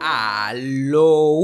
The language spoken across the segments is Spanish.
Aló.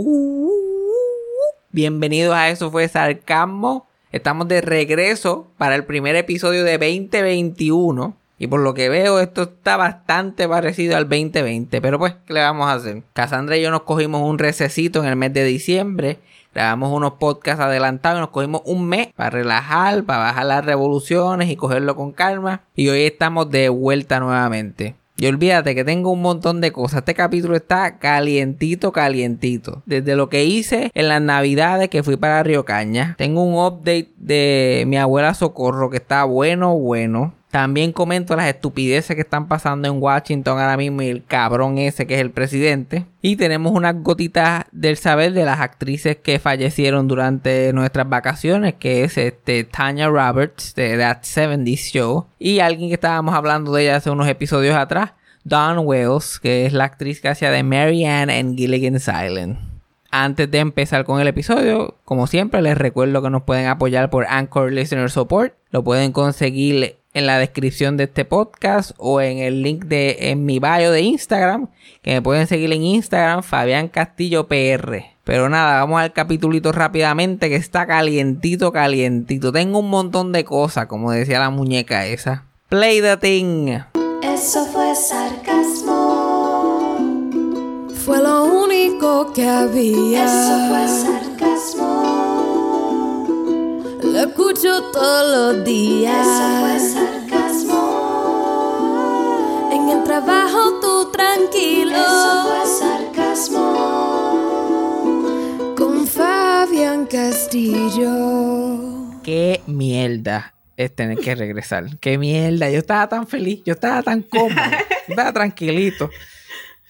Bienvenidos a Eso fue Sarcasmo. Estamos de regreso para el primer episodio de 2021. Y por lo que veo, esto está bastante parecido al 2020. Pero pues, ¿qué le vamos a hacer? Cassandra y yo nos cogimos un recesito en el mes de diciembre. Grabamos unos podcasts adelantados y nos cogimos un mes para relajar, para bajar las revoluciones y cogerlo con calma. Y hoy estamos de vuelta nuevamente. Y olvídate que tengo un montón de cosas. Este capítulo está calientito, calientito. Desde lo que hice en las navidades que fui para Río Caña. Tengo un update de mi abuela Socorro que está bueno, bueno. También comento las estupideces que están pasando en Washington ahora mismo y el cabrón ese que es el presidente. Y tenemos unas gotitas del saber de las actrices que fallecieron durante nuestras vacaciones, que es este Tanya Roberts de That 70 Show. Y alguien que estábamos hablando de ella hace unos episodios atrás, Dawn Wells, que es la actriz que hacía de Mary Ann en Gilligan's Island. Antes de empezar con el episodio, como siempre, les recuerdo que nos pueden apoyar por Anchor Listener Support. Lo pueden conseguir en la descripción de este podcast o en el link de en mi bio de Instagram, que me pueden seguir en Instagram, Fabián Castillo PR. Pero nada, vamos al capitulito rápidamente que está calientito, calientito. Tengo un montón de cosas, como decía la muñeca esa. Play the thing. Eso fue sarcasmo. Fue lo único que había. Eso fue sarcasmo. Lo escucho todos los días. Eso fue sarcasmo. En el trabajo tú tranquilo. Eso fue sarcasmo. Con Fabián Castillo. Qué mierda es tener que regresar. Qué mierda. Yo estaba tan feliz, yo estaba tan cómodo, yo estaba tranquilito.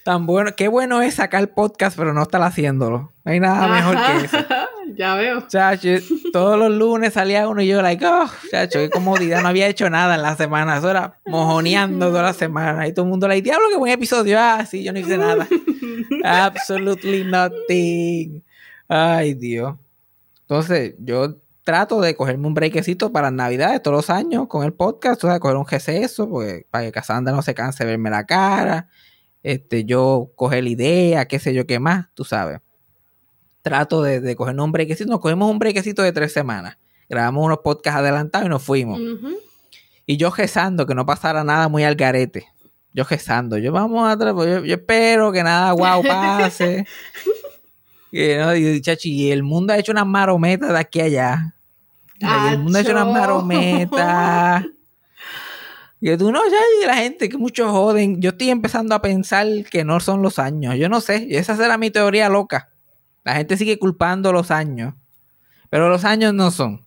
Tan bueno, qué bueno es sacar podcast, pero no estar haciéndolo. No hay nada mejor que eso. Ya veo. Chacho, todos los lunes salía uno y yo, like, oh, chacho, qué comodidad. No había hecho nada en la semana. Eso era mojoneando toda la semana. Y todo el mundo, like, diablo, qué buen episodio. Ah, sí, yo no hice nada. Absolutely nothing. Ay, Dios. Entonces, yo trato de cogerme un breakcito para navidades todos los años con el podcast. O sea, coger un receso, porque para que Cassandra no se canse de verme la cara. Este, yo coger la idea, qué sé yo qué más, tú sabes trato de, de cogernos un brequecito. Nos cogemos un brequecito de tres semanas. Grabamos unos podcasts adelantados y nos fuimos. Y yo rezando que no pasara nada muy al garete. Yo rezando. Yo vamos a tra- yo, yo espero que nada guau pase. y, ¿no? y, chachi, y el mundo ha hecho unas marometas de aquí a allá. Y el mundo ha hecho unas marometas. Y tú no, ya, y la gente que muchos joden. Yo estoy empezando a pensar que no son los años. Yo no sé. Esa será mi teoría loca. La gente sigue culpando los años. Pero los años no son.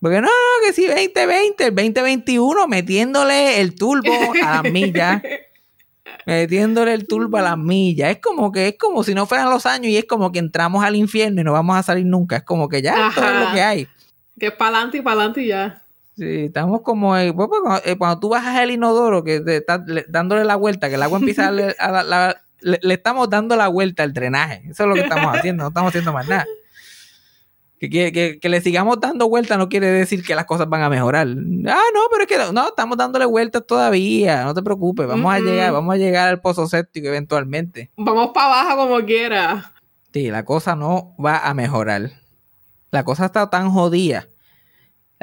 Porque no, no, que si 2020, el 2021, metiéndole el turbo a las millas. metiéndole el turbo a las millas. Es como que es como si no fueran los años y es como que entramos al infierno y no vamos a salir nunca. Es como que ya, esto es lo que hay. Que es para adelante y para adelante y ya. Sí, estamos como eh, pues, pues, cuando, eh, cuando tú bajas el inodoro, que te estás le- dándole la vuelta, que el agua empieza a darle, a la- la- le, le estamos dando la vuelta al drenaje. Eso es lo que estamos haciendo, no estamos haciendo más nada. Que, que, que- le sigamos dando vuelta no quiere decir que las cosas van a mejorar. Ah, no, pero es que no, estamos dándole vueltas todavía. No te preocupes, vamos a llegar, vamos a llegar al pozo séptico eventualmente. Vamos para abajo como quiera. Sí, la cosa no va a mejorar. La cosa está tan jodida.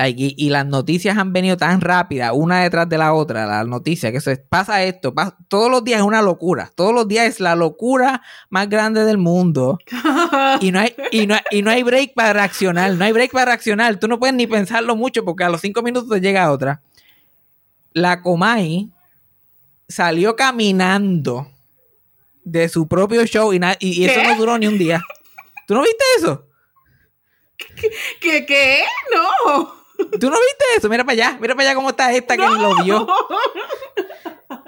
Y, y las noticias han venido tan rápidas, una detrás de la otra, las noticias, que es- pasa esto, pas- todos los días es una locura, todos los días es la locura más grande del mundo y no hay, y no, y no hay break para reaccionar, no hay break para reaccionar, tú no puedes ni pensarlo mucho porque a los cinco minutos te llega otra. La Comay salió caminando de su propio show y, y- eso ¿Qué? no duró ni un día. ¿Tú no viste eso? ¿Qué qué? No. ¿Tú no viste eso? Mira para allá, mira para allá cómo está esta que lo vio.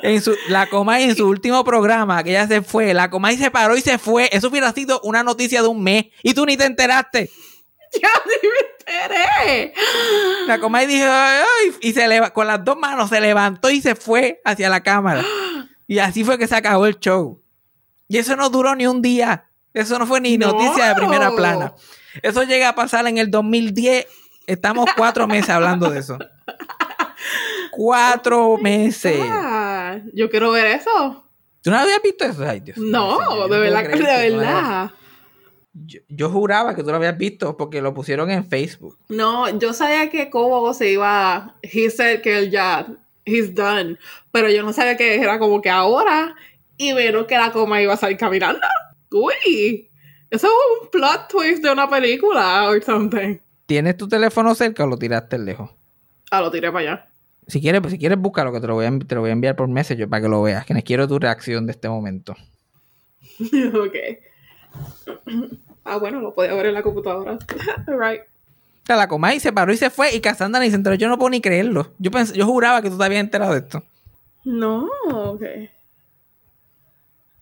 En su, la Comay en su último programa, que ella se fue, la Comay se paró y se fue. Eso hubiera sido una noticia de un mes y tú ni te enteraste. Ya ni me enteré. La Comay dijo, "Ay", y se leva- con las dos manos se levantó y se fue hacia la cámara. Y así fue que se acabó el show. Y eso no duró ni un día. Eso no fue ni No. noticia de primera plana. Eso llega a pasar en el 2010. Estamos cuatro meses hablando de eso. Cuatro meses. Ah, yo quiero ver eso. ¿Tú no habías visto eso? Ay, Dios No, yo de verdad, de no hayas- verdad. Yo, yo juraba que tú lo habías visto porque lo pusieron en Facebook. No, yo sabía que Cobo se iba. He said que él ya. He's done. Pero yo no sabía que era como que ahora. Y vieron que la coma iba a salir caminando. Uy. Eso es un plot twist de una película or something. ¿Tienes tu teléfono cerca o lo tiraste lejos? Ah, lo tiré para allá. Si quieres, si quieres búscalo, que te lo voy a, te lo voy a enviar por Messenger para que lo veas. Que quiero tu reacción de este momento. ok. Ah, bueno, lo podía ver en la computadora. right. O sea, la Comay se paró y se fue y Cassandra ni se enteró. Yo no puedo ni creerlo. Yo pensé, yo juraba que tú te habías enterado de esto. No, ok.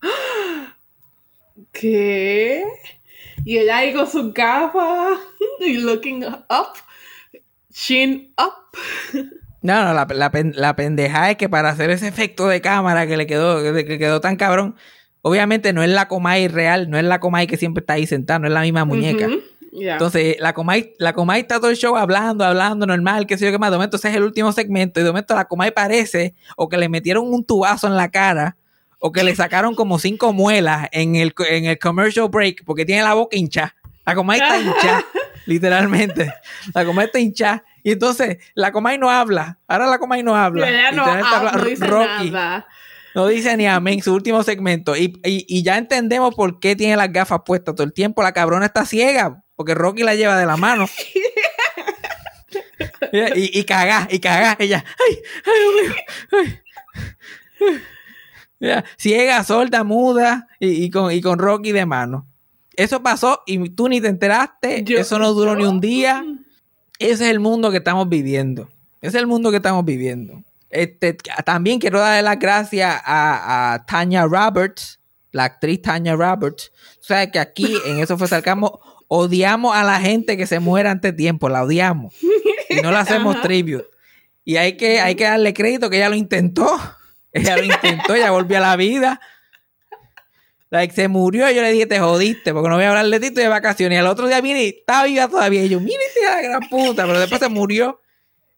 ¿Qué? Y ella ahí con sus gafas y looking up, chin up. No, no, la, la, la pendeja es que para hacer ese efecto de cámara que le quedó, que le quedó tan cabrón, obviamente no es la Comay real, no es la Comay que siempre está ahí sentada, no es la misma muñeca. Entonces, la Comay, la Comay está todo el show hablando, hablando, normal, qué sé yo qué más. De momento, ese es el último segmento. Y de momento, la Comay parece o que le metieron un tubazo en la cara o que le sacaron como cinco muelas en el, en el commercial break porque tiene la boca hincha. La Comay está hincha, literalmente. La Comay está hincha. Y entonces, la Comay no habla. Ahora la Comay no habla. no, habla no dice Rocky. nada. No dice ni amén, su último segmento. Y, y- y ya entendemos por qué tiene las gafas puestas todo el tiempo. La cabrona está ciega, porque Rocky la lleva de la mano. y, y cagá, y cagá. Ella, ay, ay, mío, ay. Ciega, sorda, muda, y, y con, y con Rocky de mano. Eso pasó y tú ni te enteraste. Yo- Eso no duró ni un día. Ese es el mundo que estamos viviendo. Ese es el mundo que estamos viviendo. Este, también quiero darle las gracias a, a Tanya Roberts, la actriz Tanya Roberts. O sea que aquí en eso fue Sarcasmo odiamos a la gente que se muere antes de tiempo, la odiamos. Y no le hacemos tribute. Y hay que, hay que darle crédito que ella lo intentó. Ella lo intentó, ella volvió a la vida. Like, se murió y yo le dije, te jodiste, porque no voy a hablar de ti, estoy de vacaciones. Y al otro día vine y estaba viva todavía. Y yo, mire, hija de gran puta, pero después se murió.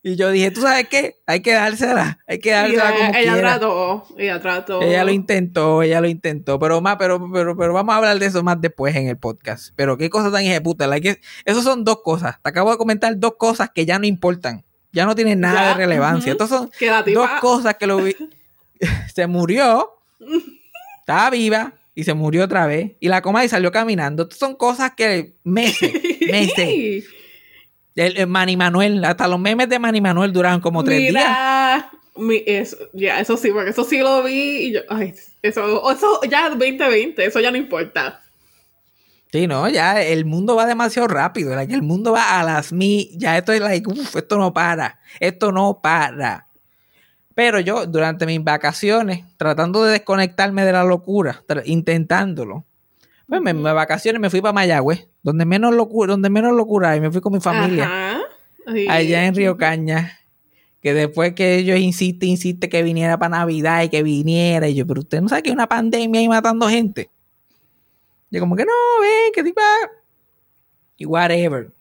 Y yo dije, ¿tú sabes qué? Hay que dársela, hay que dársela ella, como ella quiera. trató, ella trató. Ella lo intentó, ella lo intentó, pero más, pero, pero, pero vamos a hablar de eso más después en el podcast. Pero qué cosa tan puta, like, esos son dos cosas. Te acabo de comentar dos cosas que ya no importan, ya no tienen nada Ya, de relevancia. Estos son dos cosas que lo vi. se murió, estaba viva y se murió otra vez. Y la coma y salió caminando. Estas son cosas que meses, meses. El, el Manny Manuel, hasta los memes de Manny Manuel duraron como tres días. Mi- eso, ya, eso sí, porque eso sí lo vi y yo, ay, eso, eso ya 2020, eso ya no importa. Sí, no, ya el mundo va demasiado rápido. like, el mundo va a las mil. Ya esto es like, uff, esto no para. Esto no para. Pero yo, durante mis vacaciones, tratando de desconectarme de la locura, intentándolo, pues me- mis vacaciones me fui para Mayagüez, donde menos locura, donde menos locura hay, me fui con mi familia, Ajá. Sí. allá en Río Caña. Que después que ellos insiste, insiste que viniera para Navidad y que viniera. Y yo, pero usted no sabe que hay una pandemia ahí matando gente. Yo como que no, ven, que tipo... Y whatever.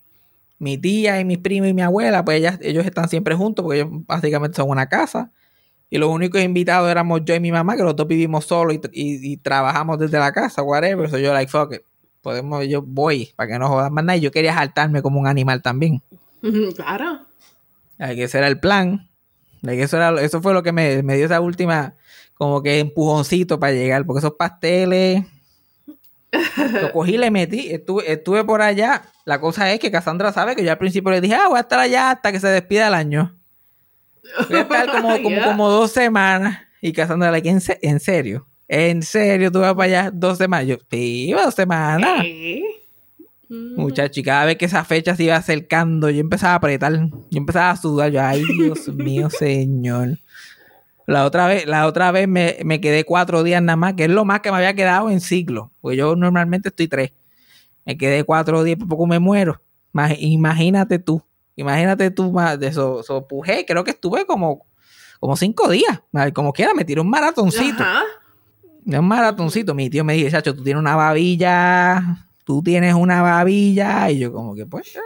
Mi tía y mis primos y mi abuela, pues ellas, ellos están siempre juntos porque ellos básicamente son una casa. Y los únicos invitados éramos yo y mi mamá, que los dos vivimos solos y, y- y trabajamos desde la casa, whatever. So yo like, fuck it. Podemos, yo voy para que no jodan más nada. Y yo quería saltarme como un animal también. Claro. Like, ese era el plan. Like, eso, era, eso fue lo que me, me dio esa última como que empujoncito para llegar. Porque esos pasteles... Lo cogí le metí. Estuve, estuve por allá. La cosa es que Cassandra sabe que yo al principio le dije, ah, voy a estar allá hasta que se despida el año. Voy a estar como, como, Yeah. como dos semanas. Y Cassandra, like, ¿en, se- ¿en serio? ¿En serio tú vas para allá dos semanas? Yo, sí, dos semanas. Mm. Muchacho, y cada vez que esa fecha se iba acercando, yo empezaba a apretar, yo empezaba a sudar, yo, ay Dios mío, señor. La otra vez, la otra vez me, me quedé cuatro días nada más, que es lo más que me había quedado en siglo, porque yo normalmente estoy tres. Me quedé cuatro días, por poco me muero. Ima- Imagínate tú, imagínate tú, más de eso, eso pujé, creo que estuve como, como cinco días, como quiera, me tiré un maratoncito. Ajá. Un maratoncito. Mi tío me dice, chacho, tú tienes una babilla, tú tienes una babilla. Y yo como que, pues,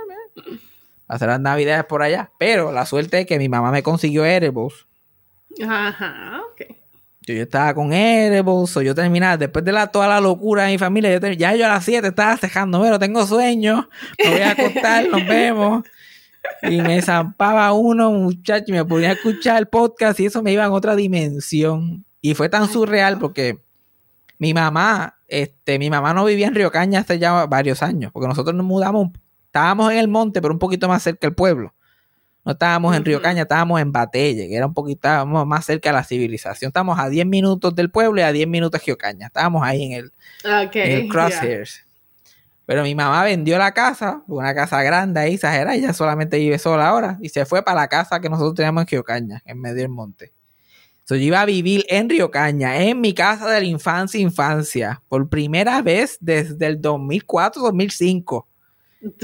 hacer las navidades por allá. Pero la suerte es que mi mamá me consiguió Edibles. Ajá. Ok. Yo, yo estaba con Edibles, so yo terminaba, después de la, toda la locura de mi familia, yo ya yo a las 7 estaba cejando, pero tengo sueño, me voy a acostar, nos vemos. Y me zampaba uno, muchacho, y me ponía a escuchar el podcast y eso me iba en otra dimensión. Y fue tan surreal porque mi mamá, este, mi mamá no vivía en Río Caña hace ya varios años, porque nosotros nos mudamos, estábamos en el monte, pero un poquito más cerca del pueblo. No estábamos en Río. Caña, estábamos en Batelle, que era un poquito más cerca de la civilización. Estábamos a 10 minutos del pueblo y a 10 minutos de Río Caña. Estábamos ahí en el, en el crosshairs. Pero mi mamá vendió la casa, una casa grande ahí, exagerada, ella solamente vive sola ahora, y se fue para la casa que nosotros teníamos en Río Caña, en medio del monte. So, yo iba a vivir en Río Caña, en mi casa de la infancia, infancia, por primera vez desde el 2004-2005,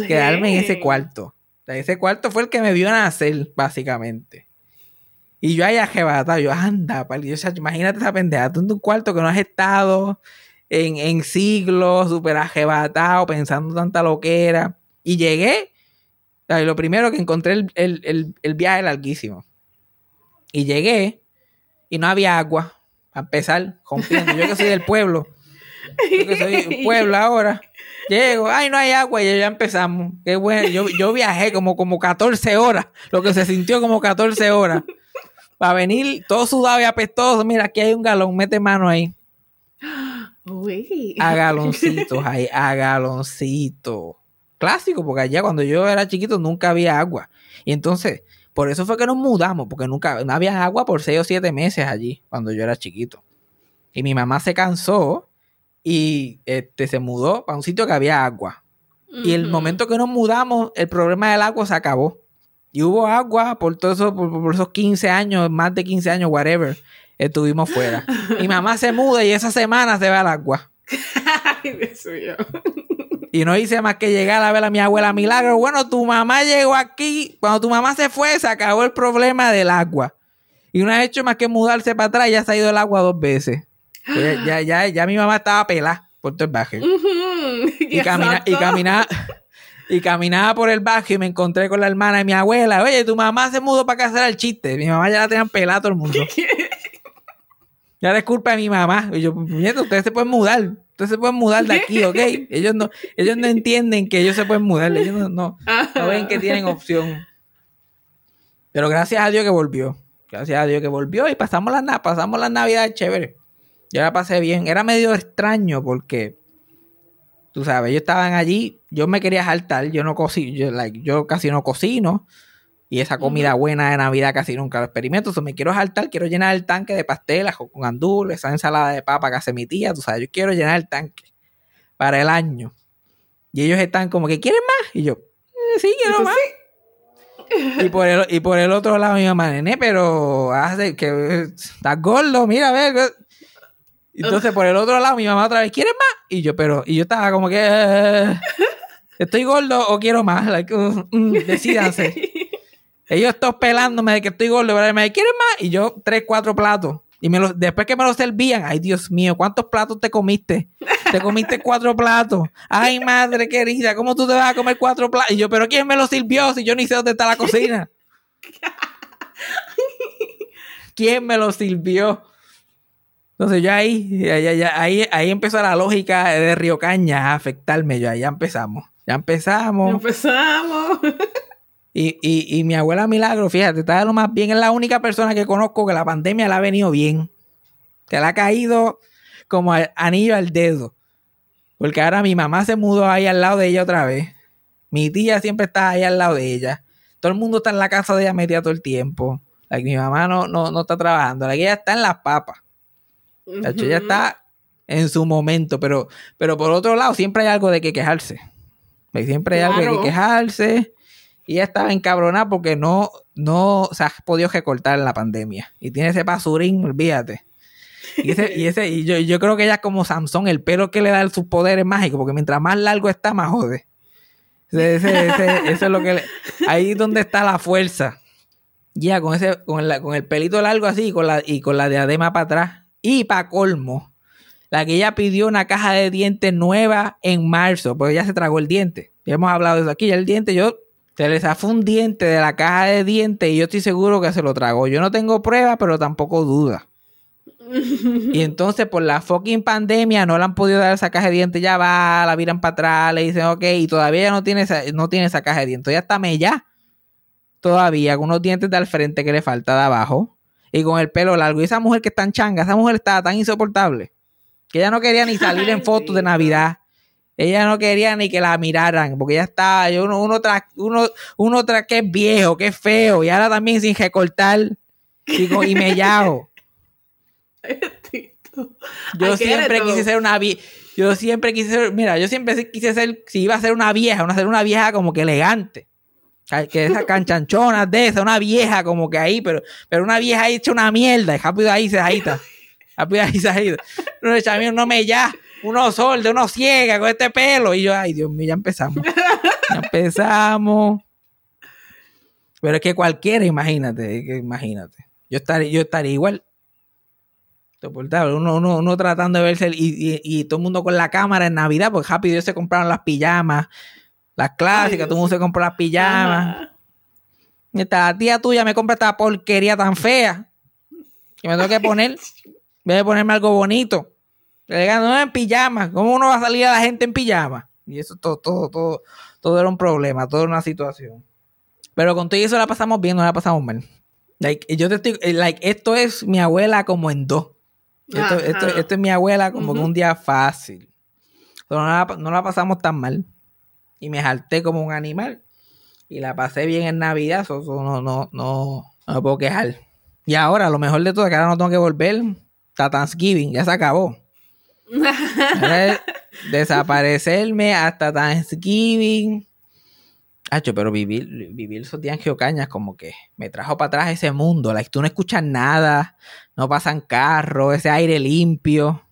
quedarme en ese cuarto. O sea, ese cuarto fue el que me vio nacer, básicamente. Y yo ahí arrebatado, yo, anda, pal, yo, imagínate esa pendeja, tú en un cuarto que no has estado en, en siglos, súper arrebatado, pensando tanta loquera. Y llegué, lo primero que encontré el, el, el, el viaje larguísimo. Y llegué, y no había agua, a empezar, rompiendo. Yo que soy del pueblo, yo que soy del pueblo ahora. Llego, ay, no hay agua, y ya empezamos. Qué bueno. Yo, yo viajé como, como 14 horas, lo que se sintió como 14 horas. Para venir todo sudado y apestoso. Mira, aquí hay un galón, mete mano ahí. Uy. A galoncitos ahí, a galoncitos. Clásico, porque allá cuando yo era chiquito nunca había agua. Y entonces, por eso fue que nos mudamos, porque nunca, no había agua por 6 o 7 meses allí, cuando yo era chiquito. Y mi mamá se cansó y este, se mudó para un sitio que había agua. Y el momento que nos mudamos, el problema del agua se acabó. Y hubo agua por todos por, por esos 15 años, más de 15 años, whatever, estuvimos fuera. Mi mamá se muda y esa semana se va el agua. Ay, Dios mío. Y no hice más que llegar a ver a mi abuela Milagro. Bueno, tu mamá llegó aquí. Cuando tu mamá se fue, se acabó el problema del agua. Y no ha hecho más que mudarse para atrás y ya se ha ido el agua dos veces. Ya, ya, ya, ya mi mamá estaba pelada por todo el barrio. Y, camina, y caminaba. Y caminaba por el barrio y me encontré con la hermana de mi abuela. Oye, tu mamá se mudó para que hacer el chiste. Mi mamá ya la tenían pelada a todo el mundo. Ya es culpa de mi mamá. Y yo, nieto, ustedes se pueden mudar. Ustedes se pueden mudar de aquí, ¿ok? Ellos no, ellos no entienden que ellos se pueden mudar. Ellos no, no, no ven que tienen opción. Pero gracias a Dios que volvió. Gracias a Dios que volvió y pasamos na- pasamos las navidades chévere. Yo la pasé bien. Era medio extraño porque, tú sabes, ellos estaban allí. Yo me quería saltar. Yo no cocino. Yo, like, yo casi no cocino. Y esa comida buena de Navidad casi nunca lo experimento. So, me quiero saltar, quiero llenar el tanque de pastelas con, andul, esa ensalada de papa que hace mi tía. Tú sabes, yo quiero llenar el tanque para el año. Y ellos están como que, ¿quieren más? Y yo, "Eh, sí, quiero más. Y por, el, y por el otro lado mi mamá, nene, pero hace que eh, estás gordo, mira, a ver. que-". Entonces por el otro lado mi mamá otra vez, ¿quieres más? Y yo, pero, y yo estaba como que, eh, ¿estoy gordo o quiero más? Like, uh, mm, decídanse. Ellos todos pelándome de que estoy gordo, pero me ¿quieres más? Y yo, tres, cuatro platos. Y me los, después que me los servían, ay Dios mío, ¿cuántos platos te comiste? Te comiste cuatro platos. Ay, madre querida, ¿cómo tú te vas a comer cuatro platos? Y yo, ¿pero quién me los sirvió si yo ni sé dónde está la cocina? ¿Quién me los sirvió? Entonces yo ahí, ya- ya- ya- ahí, ahí empezó la lógica de Río Caña a afectarme. Yo ahí ya empezamos. Ya empezamos. Empezamos. Y, y, y mi abuela Milagro, fíjate, está de lo más bien. Es la única persona que conozco que la pandemia le ha venido bien. Que le ha caído como anillo al dedo. Porque ahora mi mamá se mudó ahí al lado de ella otra vez. Mi tía siempre está ahí al lado de ella. Todo el mundo está en la casa de ella metida todo el tiempo. Mi mamá no, no, no está trabajando. Like, ella está en las papas. Chacho, ella Ujú. está en su momento. Pero, pero por otro lado, siempre hay algo de que quejarse. Siempre hay algo de que quejarse. Y ella estaba encabronada porque no, no se ha podido recortar en la pandemia. Y tiene ese pasurín, olvídate. Y, ese, y, ese, y yo, yo creo que ella es como Samson, el pelo que le da sus poderes mágicos, porque mientras más largo está, más jode. Ese- eso es lo que le- ahí es donde está la fuerza. Ya, con ese, con, la- con el pelito largo así y con la, y con la diadema para atrás. Y para colmo, la que ella pidió una caja de dientes nueva en marzo, porque ella se tragó el diente. Ya hemos hablado de eso aquí. Ya el diente, yo se le zafó un diente de la caja de dientes y yo estoy seguro que se lo tragó. Yo no tengo pruebas, pero tampoco duda. Y entonces por la fucking pandemia no le han podido dar esa caja de dientes, ya va, la viran para atrás, le dicen, ok, y todavía no tiene esa, no tiene esa caja de dientes, ya está mella. Todavía, con unos dientes de al frente que le falta de abajo. Y con el pelo largo. Y esa mujer que está en changa, esa mujer estaba tan insoportable. Que ella no quería ni salir en fotos de. Navidad. Ella no quería ni que la miraran, porque ya estaba, yo uno, uno, tras, uno, uno tras que es viejo, que es feo, y ahora también sin recortar y, y mellao. Yo siempre quise ser una vieja. Yo siempre quise ser, mira, yo siempre quise ser, si iba a ser una vieja, una ser una vieja como que elegante. Que esas canchanchonas de esa, una vieja como que ahí, pero, pero una vieja ahí hecha una mierda, y rápido ahí se agita. Rápido ahí se agita. No, no me ya, uno sordo, uno ciega con este pelo. Y yo, ay, Dios mío, ya empezamos. Ya empezamos. Pero es que cualquiera, imagínate, imagínate. Yo estaría, yo estaría igual. Uno, uno, uno tratando de verse y, y- y todo el mundo con la cámara en Navidad, porque rápido ellos se compraron las pijamas, las clásicas, Ay, todo el mundo se compró las pijamas. Ajá. Esta tía tuya me compra esta porquería tan fea que me tengo que poner. Voy a ponerme algo bonito. Le no en pijama. ¿Cómo uno va a salir a la gente en pijama? Y eso todo, todo, todo, todo era un problema, todo era una situación. Pero con todo eso la pasamos bien, no la pasamos mal. Like, yo te estoy, eh, like, esto es mi abuela como en dos. Esto, esto, esto es mi abuela como que Ujú. un día fácil. Pero no la, no la pasamos tan mal. Y me jalté como un animal. Y la pasé bien en Navidad. so- so no, no, no, no me puedo quejar. Y ahora, lo mejor de todo es que ahora no tengo que volver. Está Thanksgiving, ya se acabó. Desaparecerme hasta Thanksgiving. Hacho, pero vivir, vivir esos días en Geocañas como que me trajo para atrás ese mundo. Like, tú no escuchas nada, no pasan carros, ese aire limpio.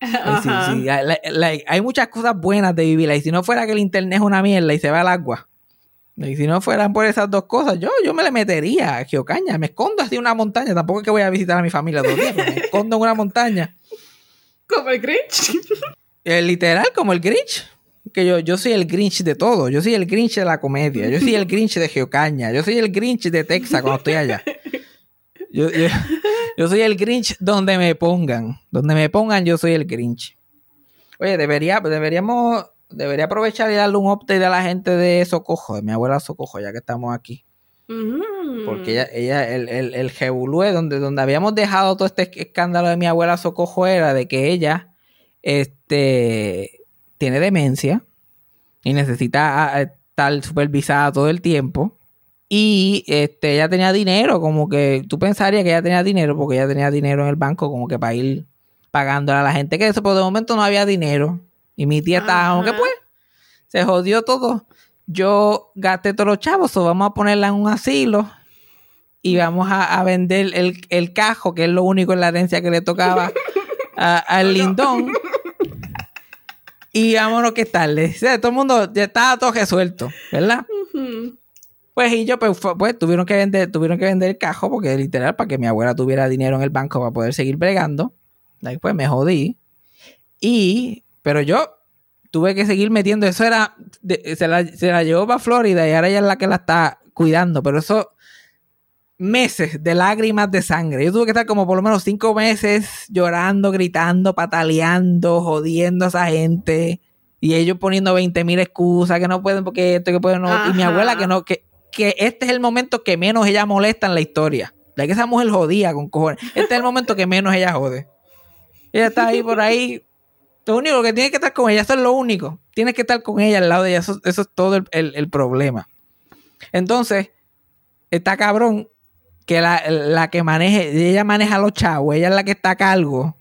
Like, sí, Ajá. sí, like- like, hay muchas cosas buenas de vivir. Y si no fuera que el internet es una mierda y se va al agua. Y si no fueran por esas dos cosas, yo, yo me le metería a Geocaña. Me escondo así en una montaña. Tampoco es que voy a visitar a mi familia todos los días, pero me escondo en una montaña. Como el Grinch. Eh, literal, como el Grinch. Que yo, yo soy el Grinch de todo. Yo soy el Grinch de la comedia. Yo soy el Grinch de Geocaña. Yo soy el Grinch de Texas cuando estoy allá. Yo, yo- yo soy el Grinch donde me pongan. Donde me pongan, yo soy el Grinch. Oye, debería, deberíamos, debería aprovechar y darle un update a la gente de Socojo, de mi abuela Socojo, ya que estamos aquí. Porque ella, ella el, el, el jebulúe, donde, donde habíamos dejado todo este escándalo de mi abuela Socojo era de que ella este, tiene demencia y necesita estar supervisada todo el tiempo. Y este, ella tenía dinero, como que tú pensarías que ella tenía dinero, porque ella tenía dinero en el banco, como que para ir pagándole a la gente que eso, pero de momento no había dinero. Y mi tía estaba como que pues, se jodió todo. Yo gasté todos los chavos, o vamos a ponerla en un asilo y vamos a, a vender el, el cajo, que es lo único en la herencia que le tocaba al lindón. Y vámonos que tarde. O sea, todo el mundo ya estaba todo resuelto, ¿verdad? Pues y yo, pues, pues, tuvieron que vender, tuvieron que vender el cajo, porque literal, para que mi abuela tuviera dinero en el banco para poder seguir bregando. Después me jodí. Y, pero yo tuve que seguir metiendo. Eso era, de- se, la, se la llevó para Florida y ahora ella es la que la está cuidando. Pero eso, meses de lágrimas de sangre. Yo tuve que estar como por lo menos cinco meses llorando, gritando, pataleando, jodiendo a esa gente. Y ellos poniendo 20 mil excusas que no pueden porque esto, que pueden no. Y mi abuela que no, que, que este es el momento que menos ella molesta en la historia. De que esa mujer jodía con cojones. Este es el momento que menos ella jode. Ella está ahí por ahí. Lo único que tiene que estar con ella, eso es lo único. Tienes que estar con ella al lado de ella. Eso, eso es todo el, el- el problema. Entonces, está cabrón que la, la que maneje, ella maneja a los chavos, ella es la que está a cargo.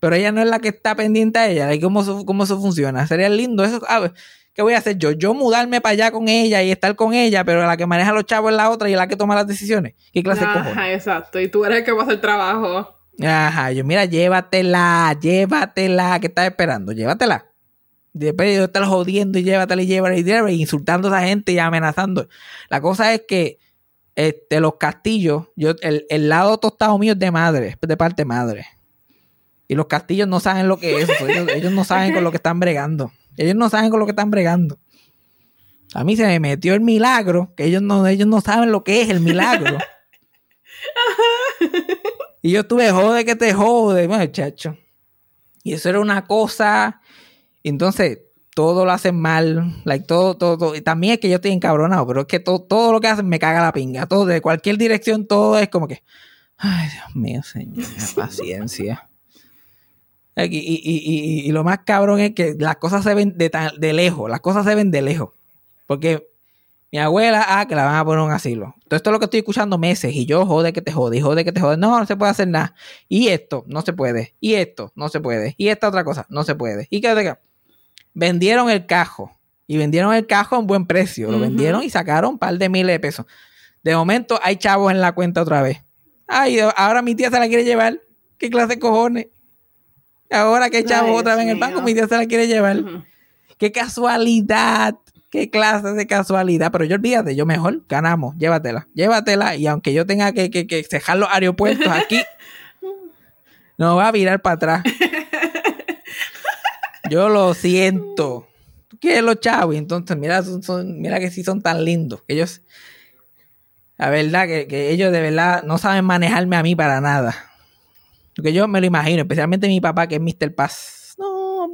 Pero ella no es la que está pendiente a ella. ¿Y cómo, cómo eso funciona? Sería lindo eso. a ver, ¿Qué voy a hacer yo? Yo mudarme para allá con ella y estar con ella, pero la que maneja a los chavos es la otra y es la que toma las decisiones. ¿Qué clase de exacto. Y tú eres el que va a hacer el trabajo. Ajá, yo, mira, llévatela, llévatela, ¿qué estás esperando? Llévatela. Después de estar jodiendo y llévatela y llévatela y llévatela, y insultando a esa gente y amenazando. La cosa es que este, los castillos, yo, el, el lado tostado mío es de madre, de parte madre. Y los castillos no saben lo que es. Ellos, ellos no saben con lo que están bregando. Ellos no saben con lo que están bregando. A mí se me metió el milagro, que ellos no, ellos no saben lo que es el milagro. Y yo estuve jode que te jode, muchacho. Y eso era una cosa. Y entonces, todo lo hacen mal. Like, todo, todo, todo. Y también es que yo estoy encabronado, pero es que todo, todo lo que hacen me caga la pinga. Todo, de cualquier dirección, todo es como que. Ay, Dios mío, señor, paciencia. Y, y- y- y- y lo más cabrón es que las cosas se ven de, tan- de lejos, las cosas se ven de lejos. Porque mi abuela, ah, que la van a poner en un asilo. Todo esto es lo que estoy escuchando meses y yo, jode que te jode, y jode que te jode. No, no se puede hacer nada. Y esto, no se puede. Y esto, no se puede. Y esta otra cosa, no se puede. Y que que- vendieron el cajo. Y vendieron el cajo a un buen precio. Lo vendieron y sacaron un par de miles de pesos. De momento hay chavos en la cuenta otra vez. Ay, ahora mi tía se la quiere llevar. ¿Qué clase de cojones? Ahora que hay chavos Ay, otra vez en el banco, mi tía se la quiere llevar. Qué casualidad. Qué clase de casualidad. Pero yo olvídate, yo mejor ganamos. Llévatela. Llévatela. Y aunque yo tenga que, que, que cejar los aeropuertos aquí, no va a virar para atrás. Yo lo siento. ¿Tú quieres los chavos? Entonces, mira, son, son- mira que sí son tan lindos. Ellos, la verdad, que, que ellos de verdad no saben manejarme a mí para nada. Porque yo me lo imagino, especialmente mi papá, que es Mr. Paz.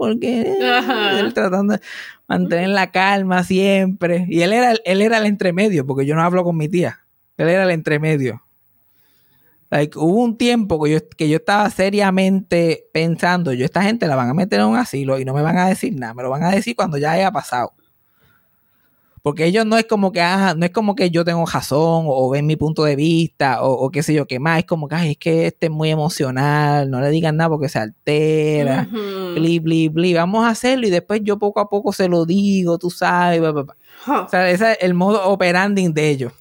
Porque Ajá. él tratando de mantener la calma siempre. Y él era, el- él era el entremedio, porque yo no hablo con mi tía. Él era el entremedio. Like, hubo un tiempo que yo, que yo estaba seriamente pensando, yo esta gente la van a meter en un asilo y no me van a decir nada, me lo van a decir cuando ya haya pasado. Porque ellos no es como que, ah, no es como que yo tengo razón o, ven mi punto de vista o, o qué sé yo qué más, es como que, ay, es que este es muy emocional, no le digan nada porque se altera Ujú. bli, bli, bli, vamos a hacerlo y después yo poco a poco se lo digo, tú sabes, bla, bla, bla. O sea, ese es el modo operandi de ellos.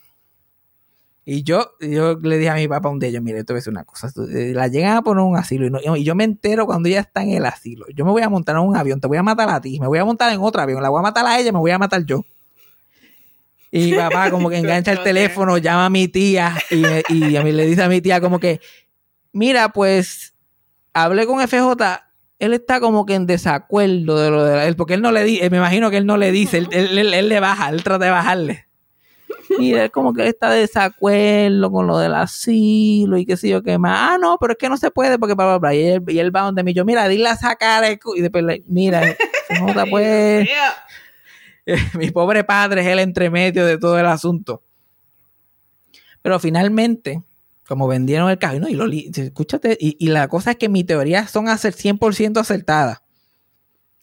Y yo, yo le dije a mi papá un de ellos, mire, esto es una cosa, eh, la llegan a poner un asilo y, no- y yo me entero cuando ella está en el asilo. Yo me voy a montar en un avión, te voy a matar a ti, me voy a montar en otro avión, la voy a matar a ella, me voy a matar yo. Y papá como que engancha el teléfono, llama a mi tía y, y a mí le dice a mi tía como que, mira, pues hablé con FJ, él está como que en desacuerdo de lo de él, porque él no le dice, me imagino que él no le dice, él, él- él- él le baja, él trata de bajarle. Mira, es como que él está de desacuerdo con lo del asilo y qué sé yo qué más. Ah, no, pero es que no se puede porque bla, bla, bla. Y él, y él va donde mí, yo, mira, dile a sacar el cu-". Y después, le- mira, FJ, pues. mi pobre padre es el entremedio de todo el asunto. Pero finalmente, como vendieron el carro, ¿no? y lo escúchate, y, y la cosa es que mis teorías son hacer 100% acertadas.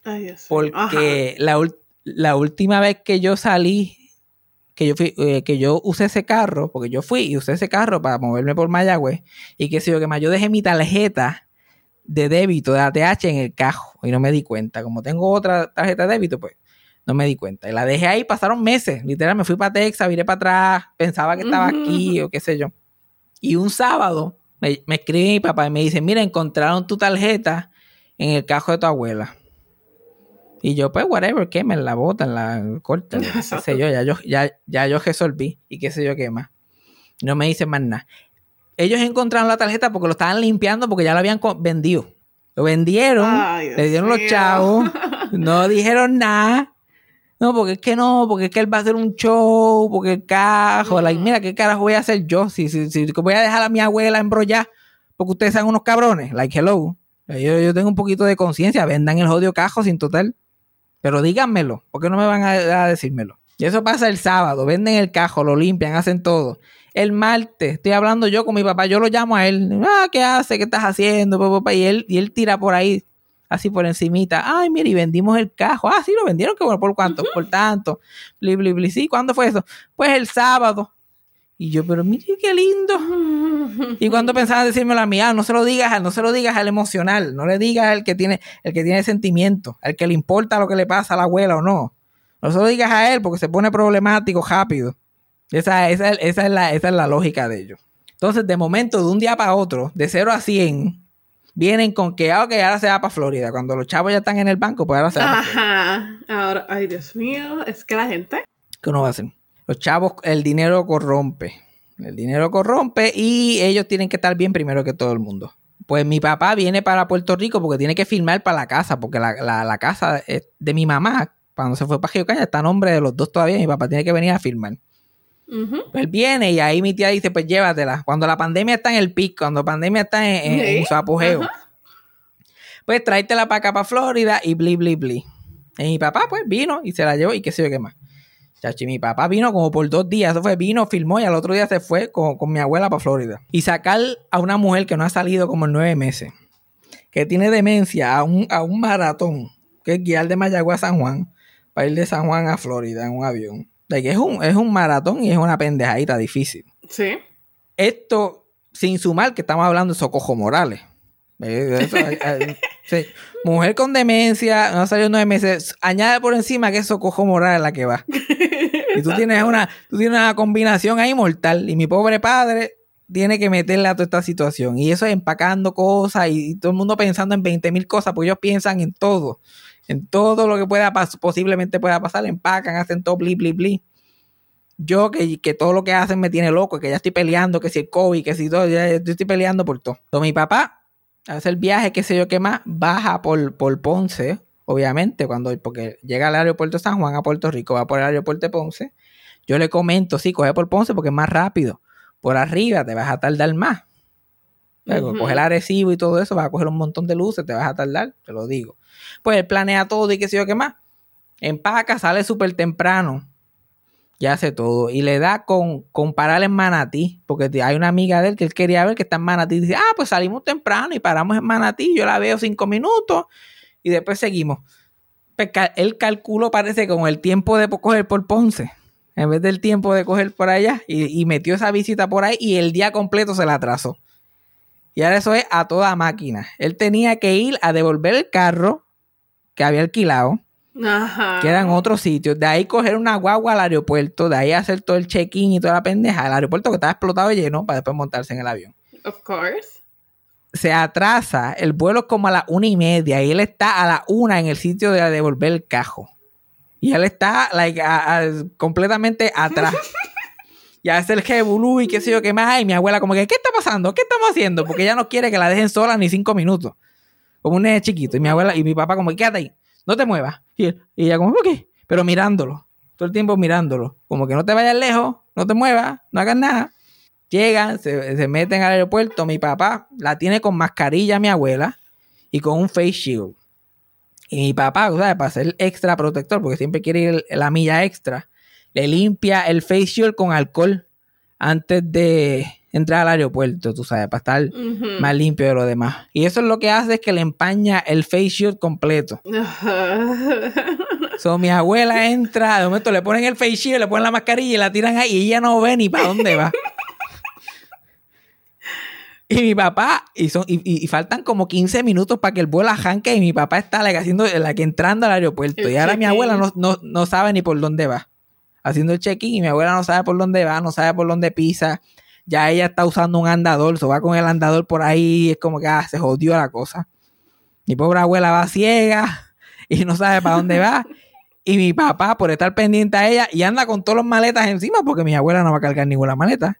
Ay, Dios mío. Porque la, última vez que yo salí, que yo fui, eh, que yo usé ese carro, porque yo fui y usé ese carro para moverme por Mayagüez, y que sé yo que más, yo dejé mi tarjeta de débito de ATH en el cajo y no me di cuenta. Como tengo otra tarjeta de débito, pues no me di cuenta. Y la dejé ahí, pasaron meses. Literal, me fui para Texas, viré para atrás, pensaba que estaba aquí o qué sé yo. Y un sábado me, me escribe mi papá y me dice, mira, encontraron tu tarjeta en el cajo de tu abuela. Y yo, pues, whatever, quemen la bota, la corta, qué sé yo, ya yo, ya, ya yo resolví y qué sé yo qué más. No me dicen más nada. Ellos encontraron la tarjeta porque lo estaban limpiando porque ya lo habían vendido. Lo vendieron, Ay, le dieron los mío. chavos, no dijeron nada. No, porque es que no, porque es que él va a hacer un show, porque el cajo, like, mira, ¿qué carajo voy a hacer yo? Si, si, si voy a dejar a mi abuela embrollada porque ustedes sean unos cabrones, like, hello. Yo, yo tengo un poquito de conciencia, vendan el jodido cajo sin total. Pero díganmelo, ¿por qué no me van a, a decírmelo? Y eso pasa el sábado, venden el cajo, lo limpian, hacen todo. El martes, estoy hablando yo con mi papá, yo lo llamo a él, ah, ¿qué hace? ¿Qué estás haciendo? Y él, y él tira por ahí, así por encimita, ay, mira, y vendimos el cajo, ah, sí, lo vendieron, que bueno, ¿por cuánto? Por tanto, bli, bli, bli, sí, ¿cuándo fue eso? Pues el sábado. Y yo, pero mire qué lindo. Y cuando pensaba decírmelo a mí, ah, no se lo digas, no se lo digas al emocional, no le digas al que tiene, el que tiene sentimiento, al que le importa lo que le pasa a la abuela o no. No se lo digas a él porque se pone problemático rápido. Esa, esa, esa es, la, esa es la lógica de ellos. Entonces, de momento, de un día para otro, de 0 a 100, vienen con que, ah, ok, ahora se va para Florida. Cuando los chavos ya están en el banco, pues ahora se va para Florida. Ajá. Ahora, ay, Dios mío, es que la gente. ¿Qué uno va a hacer? Los chavos, el dinero corrompe. El dinero corrompe y ellos tienen que estar bien primero que todo el mundo. Pues mi papá viene para Puerto Rico porque tiene que firmar para la casa, porque la, la- la casa es de mi mamá, cuando se fue para Caña, está a nombre de los dos todavía. Mi papá tiene que venir a firmar. Ujú. Pues viene y ahí mi tía dice, pues llévatela. Cuando la pandemia está en el pico, cuando la pandemia está en, en- en Sí, su apogeo. ajá. Pues tráetela para acá, para Florida y bli, bli, bli. Y mi papá, pues, vino y se la llevó y qué sé yo qué más. Chachi, mi papá vino como por dos días. Eso fue, vino, filmó y al otro día se fue con, con mi abuela para Florida. Y sacar a una mujer que no ha salido como en nueve meses, que tiene demencia, a un, a un maratón, que es guiar de Mayagüez a San Juan, para ir de San Juan a Florida en un avión. De que es un, es un maratón y es una pendejadita difícil. Sí. Esto sin sumar que estamos hablando de Socojo Morales. Eh, eso, sí. Mujer con demencia, no salió nueve meses. Añade por encima que es Socojo Morales la que va. Y tú tienes una, tú tienes una combinación ahí mortal. Y mi pobre padre tiene que meterle a toda esta situación. Y eso es empacando cosas y, y todo el mundo pensando en 20 mil cosas, porque ellos piensan en todo. En todo lo que pueda posiblemente pueda pasar, empacan, hacen todo bli, bli, bli yo que, que todo lo que hacen me tiene loco, que ya estoy peleando, que si el COVID, que si todo, ya estoy peleando por todo. Entonces mi papá hace el viaje, qué sé yo qué más, baja por, por Ponce, obviamente, cuando, porque llega al aeropuerto San Juan a Puerto Rico, va por el aeropuerto de Ponce. Yo le comento, sí, coge por Ponce porque es más rápido. Por arriba te vas a tardar más. Luego, Ujú. Coge el agresivo y todo eso, vas a coger un montón de luces, te vas a tardar, te lo digo. Pues él planea todo y qué sé yo qué más. Empaca, sale súper temprano ya hace todo. Y le da con, con parar en Manatí, porque hay una amiga de él que él quería ver que está en Manatí. Dice, ah, pues salimos temprano y paramos en Manatí. Yo la veo cinco minutos y después seguimos. Pues él calculó, parece, con el tiempo de coger por Ponce, en vez del tiempo de coger por allá, y, y metió esa visita por ahí y el día completo se la atrasó. Y ahora eso es a toda máquina. Él tenía que ir a devolver el carro que había alquilado Ajá. que eran otros sitios. De ahí coger una guagua al aeropuerto, de ahí hacer todo el check-in y toda la pendeja. El aeropuerto que estaba explotado y lleno para después montarse en el avión. Of course. Se atrasa, el vuelo es como a las una y media y él está a la una en el sitio de devolver el cajo. Y él está like, a- a- completamente atrás. y hace el jebulú y qué sé yo qué más. Y mi abuela como que, ¿qué está pasando? ¿Qué estamos haciendo? Porque ella no quiere que la dejen sola ni cinco minutos. Como un nene chiquito. Y mi abuela y mi papá como, quédate ahí, no te muevas. Y, ella como, ¿qué? Pero mirándolo. Todo el tiempo mirándolo. Como que no te vayas lejos, no te muevas, no hagas nada. Llegan, se, se meten al aeropuerto. Mi papá la tiene con mascarilla, mi abuela, y con un face shield. Y mi papá, ¿sabes? Para ser extra protector, porque siempre quiere ir la milla extra, le limpia el face shield con alcohol antes de entrar al aeropuerto, tú sabes, para estar más limpio de lo demás. Y eso es lo que hace es que le empaña el face shield completo. Ajá. So, mi abuela entra, de momento le ponen el face shield, le ponen la mascarilla y la tiran ahí y ella no ve ni para dónde va. Y mi papá, y, son, y, y- faltan como 15 minutos para que el vuelo arranque y mi papá está like, haciendo, like, entrando al aeropuerto. El y ahora mi abuela no, no, no sabe ni por dónde va. Haciendo el check-in y mi abuela no sabe por dónde va, no sabe por dónde pisa. Ya ella está usando un andador, se va con el andador por ahí, es como que ah, se jodió la cosa. Mi pobre abuela va ciega y no sabe para dónde va. Y mi papá, por estar pendiente a ella, y anda con todas las maletas encima, porque mi abuela no va a cargar ninguna maleta.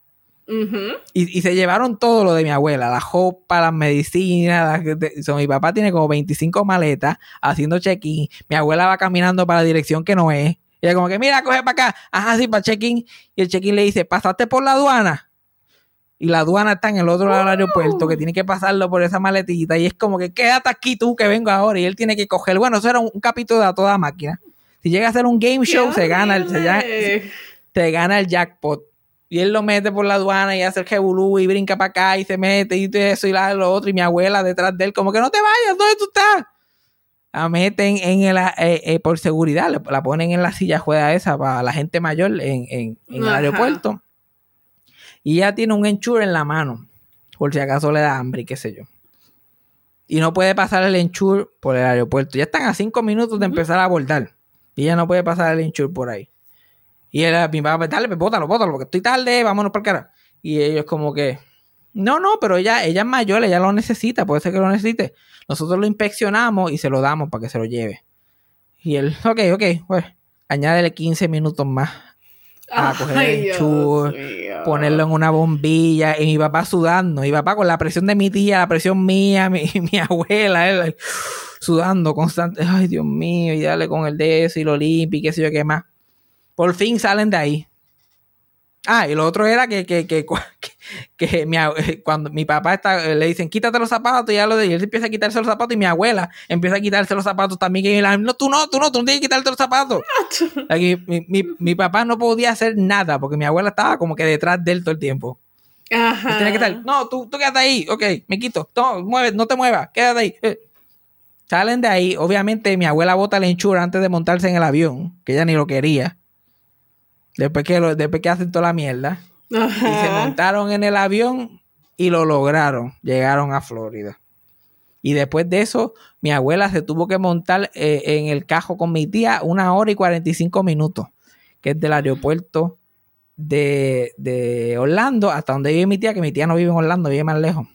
Y, y se llevaron todo lo de mi abuela, la ropa, las medicinas. las- de- so, mi papá tiene como 25 maletas haciendo check-in. Mi abuela va caminando para la dirección que no es. Y ella como que, mira, coge para acá. Ajá, sí, para check-in. Y el check-in le dice, ¿pasaste por la aduana? Y la aduana está en el otro lado del aeropuerto, que tiene que pasarlo por esa maletita. Y es como que, quédate aquí tú, que vengo ahora. Y él tiene que coger. Bueno, eso era un, un capítulo de a toda máquina. Si llega a ser un game show, ¡Qué se gana, el, se, gana el jackpot. Y él lo mete por la aduana y hace el jebulú y brinca para acá y se mete y todo eso y la, lo otro. Y mi abuela detrás de él, como que no te vayas, ¿dónde tú estás? La meten en el, eh, eh, por seguridad, la- la ponen en la silla juega esa para la gente mayor en, en- en el aeropuerto. Y ya tiene un enchur en la mano, por si acaso le da hambre y qué sé yo. Y no puede pasar el enchur por el aeropuerto. Ya están a cinco minutos de empezar a abordar. Y ella no puede pasar el enchur por ahí. Y él, mi papá, dale, pues bótalo, bótalo, porque estoy tarde, vámonos para el cara. Y ellos como que, no, no, pero ella, ella es mayor, ella lo necesita, puede ser que lo necesite. Nosotros lo inspeccionamos y se lo damos para que se lo lleve. Y él, ok, ok, pues, añádele 15 minutos más a coger el mío. ponerlo en una bombilla y mi papá sudando, mi papá con la presión de mi tía, la presión mía, mi, mi abuela, él sudando constante, ay Dios mío, y dale con el de eso y lo limpia y qué sé yo qué más. Por fin salen de ahí. Ah, y lo otro era que, que, que, que, que mi cuando mi papá está, le dicen quítate los zapatos, y ya lo y él empieza a quitarse los zapatos y mi abuela empieza a quitarse los zapatos también. Que la, no, tú no, tú no, tú no tienes que quitarte los zapatos. Aquí, mi, mi, mi papá no podía hacer nada porque mi abuela estaba como que detrás de él todo el tiempo. Ajá. Tenía que estar, no, tú, tú quédate ahí, ok, me quito, no, mueve, no te muevas, quédate ahí. Eh. Salen de ahí, obviamente mi abuela bota la hinchura antes de montarse en el avión, que ella ni lo quería. Después que, lo, después que hacen toda la mierda. Y se montaron en el avión y lo lograron. Llegaron a Florida. Y después de eso, mi abuela se tuvo que montar eh, en el cajo con mi tía una hora y 45 minutos, que es del aeropuerto de, de Orlando hasta donde vive mi tía, que mi tía no vive en Orlando, vive más lejos.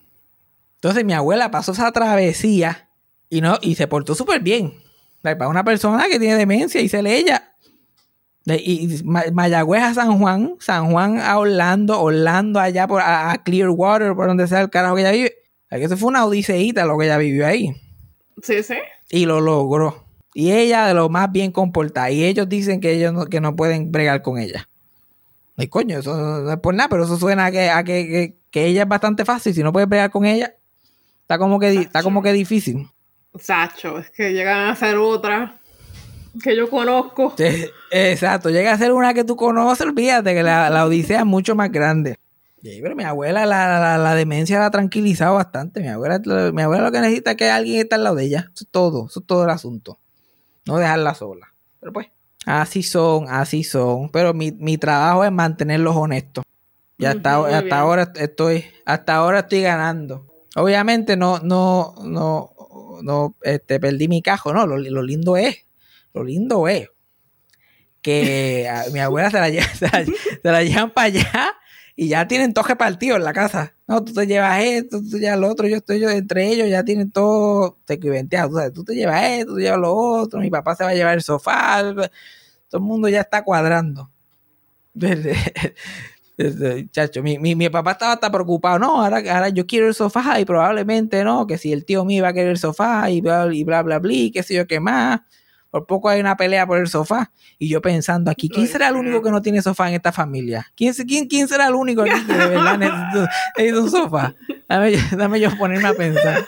Entonces mi abuela pasó esa travesía y, no, y se portó súper bien. Para una persona que tiene demencia y se lee ella. Y, y Ma- Mayagüez a San Juan, San Juan a Orlando, Orlando allá por, a, a Clearwater, por donde sea el carajo que ella vive. Eso fue una odiseíta lo que ella vivió ahí. Sí, sí. Y lo logró. Y ella de lo más bien comportada. Y ellos dicen que ellos no, que no pueden bregar con ella. Ay, coño, eso no es por nada, pero eso suena a que, a que, que- que ella es bastante fácil. Si no puedes bregar con ella, está como que, está como que difícil. Sacho, es que llegan a hacer otra que yo conozco. Sí, exacto, llega a ser una que tú conoces, olvídate que la, la odisea es mucho más grande. Sí, pero mi abuela, la, la, la demencia la ha tranquilizado bastante. Mi abuela, mi abuela lo que necesita es que alguien esté al lado de ella. Eso es todo, eso es todo el asunto. No dejarla sola. Pero pues, así son, así son. Pero mi, mi trabajo es mantenerlos honestos. Y hasta, hasta ahora estoy, hasta ahora estoy ganando. Obviamente no, no, no, no, este, perdí mi cajo, no, lo, lo lindo es, lo lindo es que mi abuela se la, lle- se la, llevan para allá y ya tienen toje partido en la casa. No, tú te llevas esto, tú te llevas lo otro, yo estoy yo entre ellos, ya tienen todo equiventeado. Tú, tú te llevas esto, tú te llevas lo otro, mi papá se va a llevar el sofá, todo el mundo ya está cuadrando. Chacho, mi, mi, mi papá estaba hasta preocupado, no, ahora, ahora yo quiero el sofá y probablemente no, que si el tío mío va a querer el sofá y bla, y bla, bla, bla, qué sé yo qué más. Por poco hay una pelea por el sofá. Y yo pensando aquí, ¿quién será el único que no tiene sofá en esta familia? ¿Quién, quién, quién será el único aquí que de verdad necesita, necesita un sofá? Dame, yo- dame yo ponerme a pensar.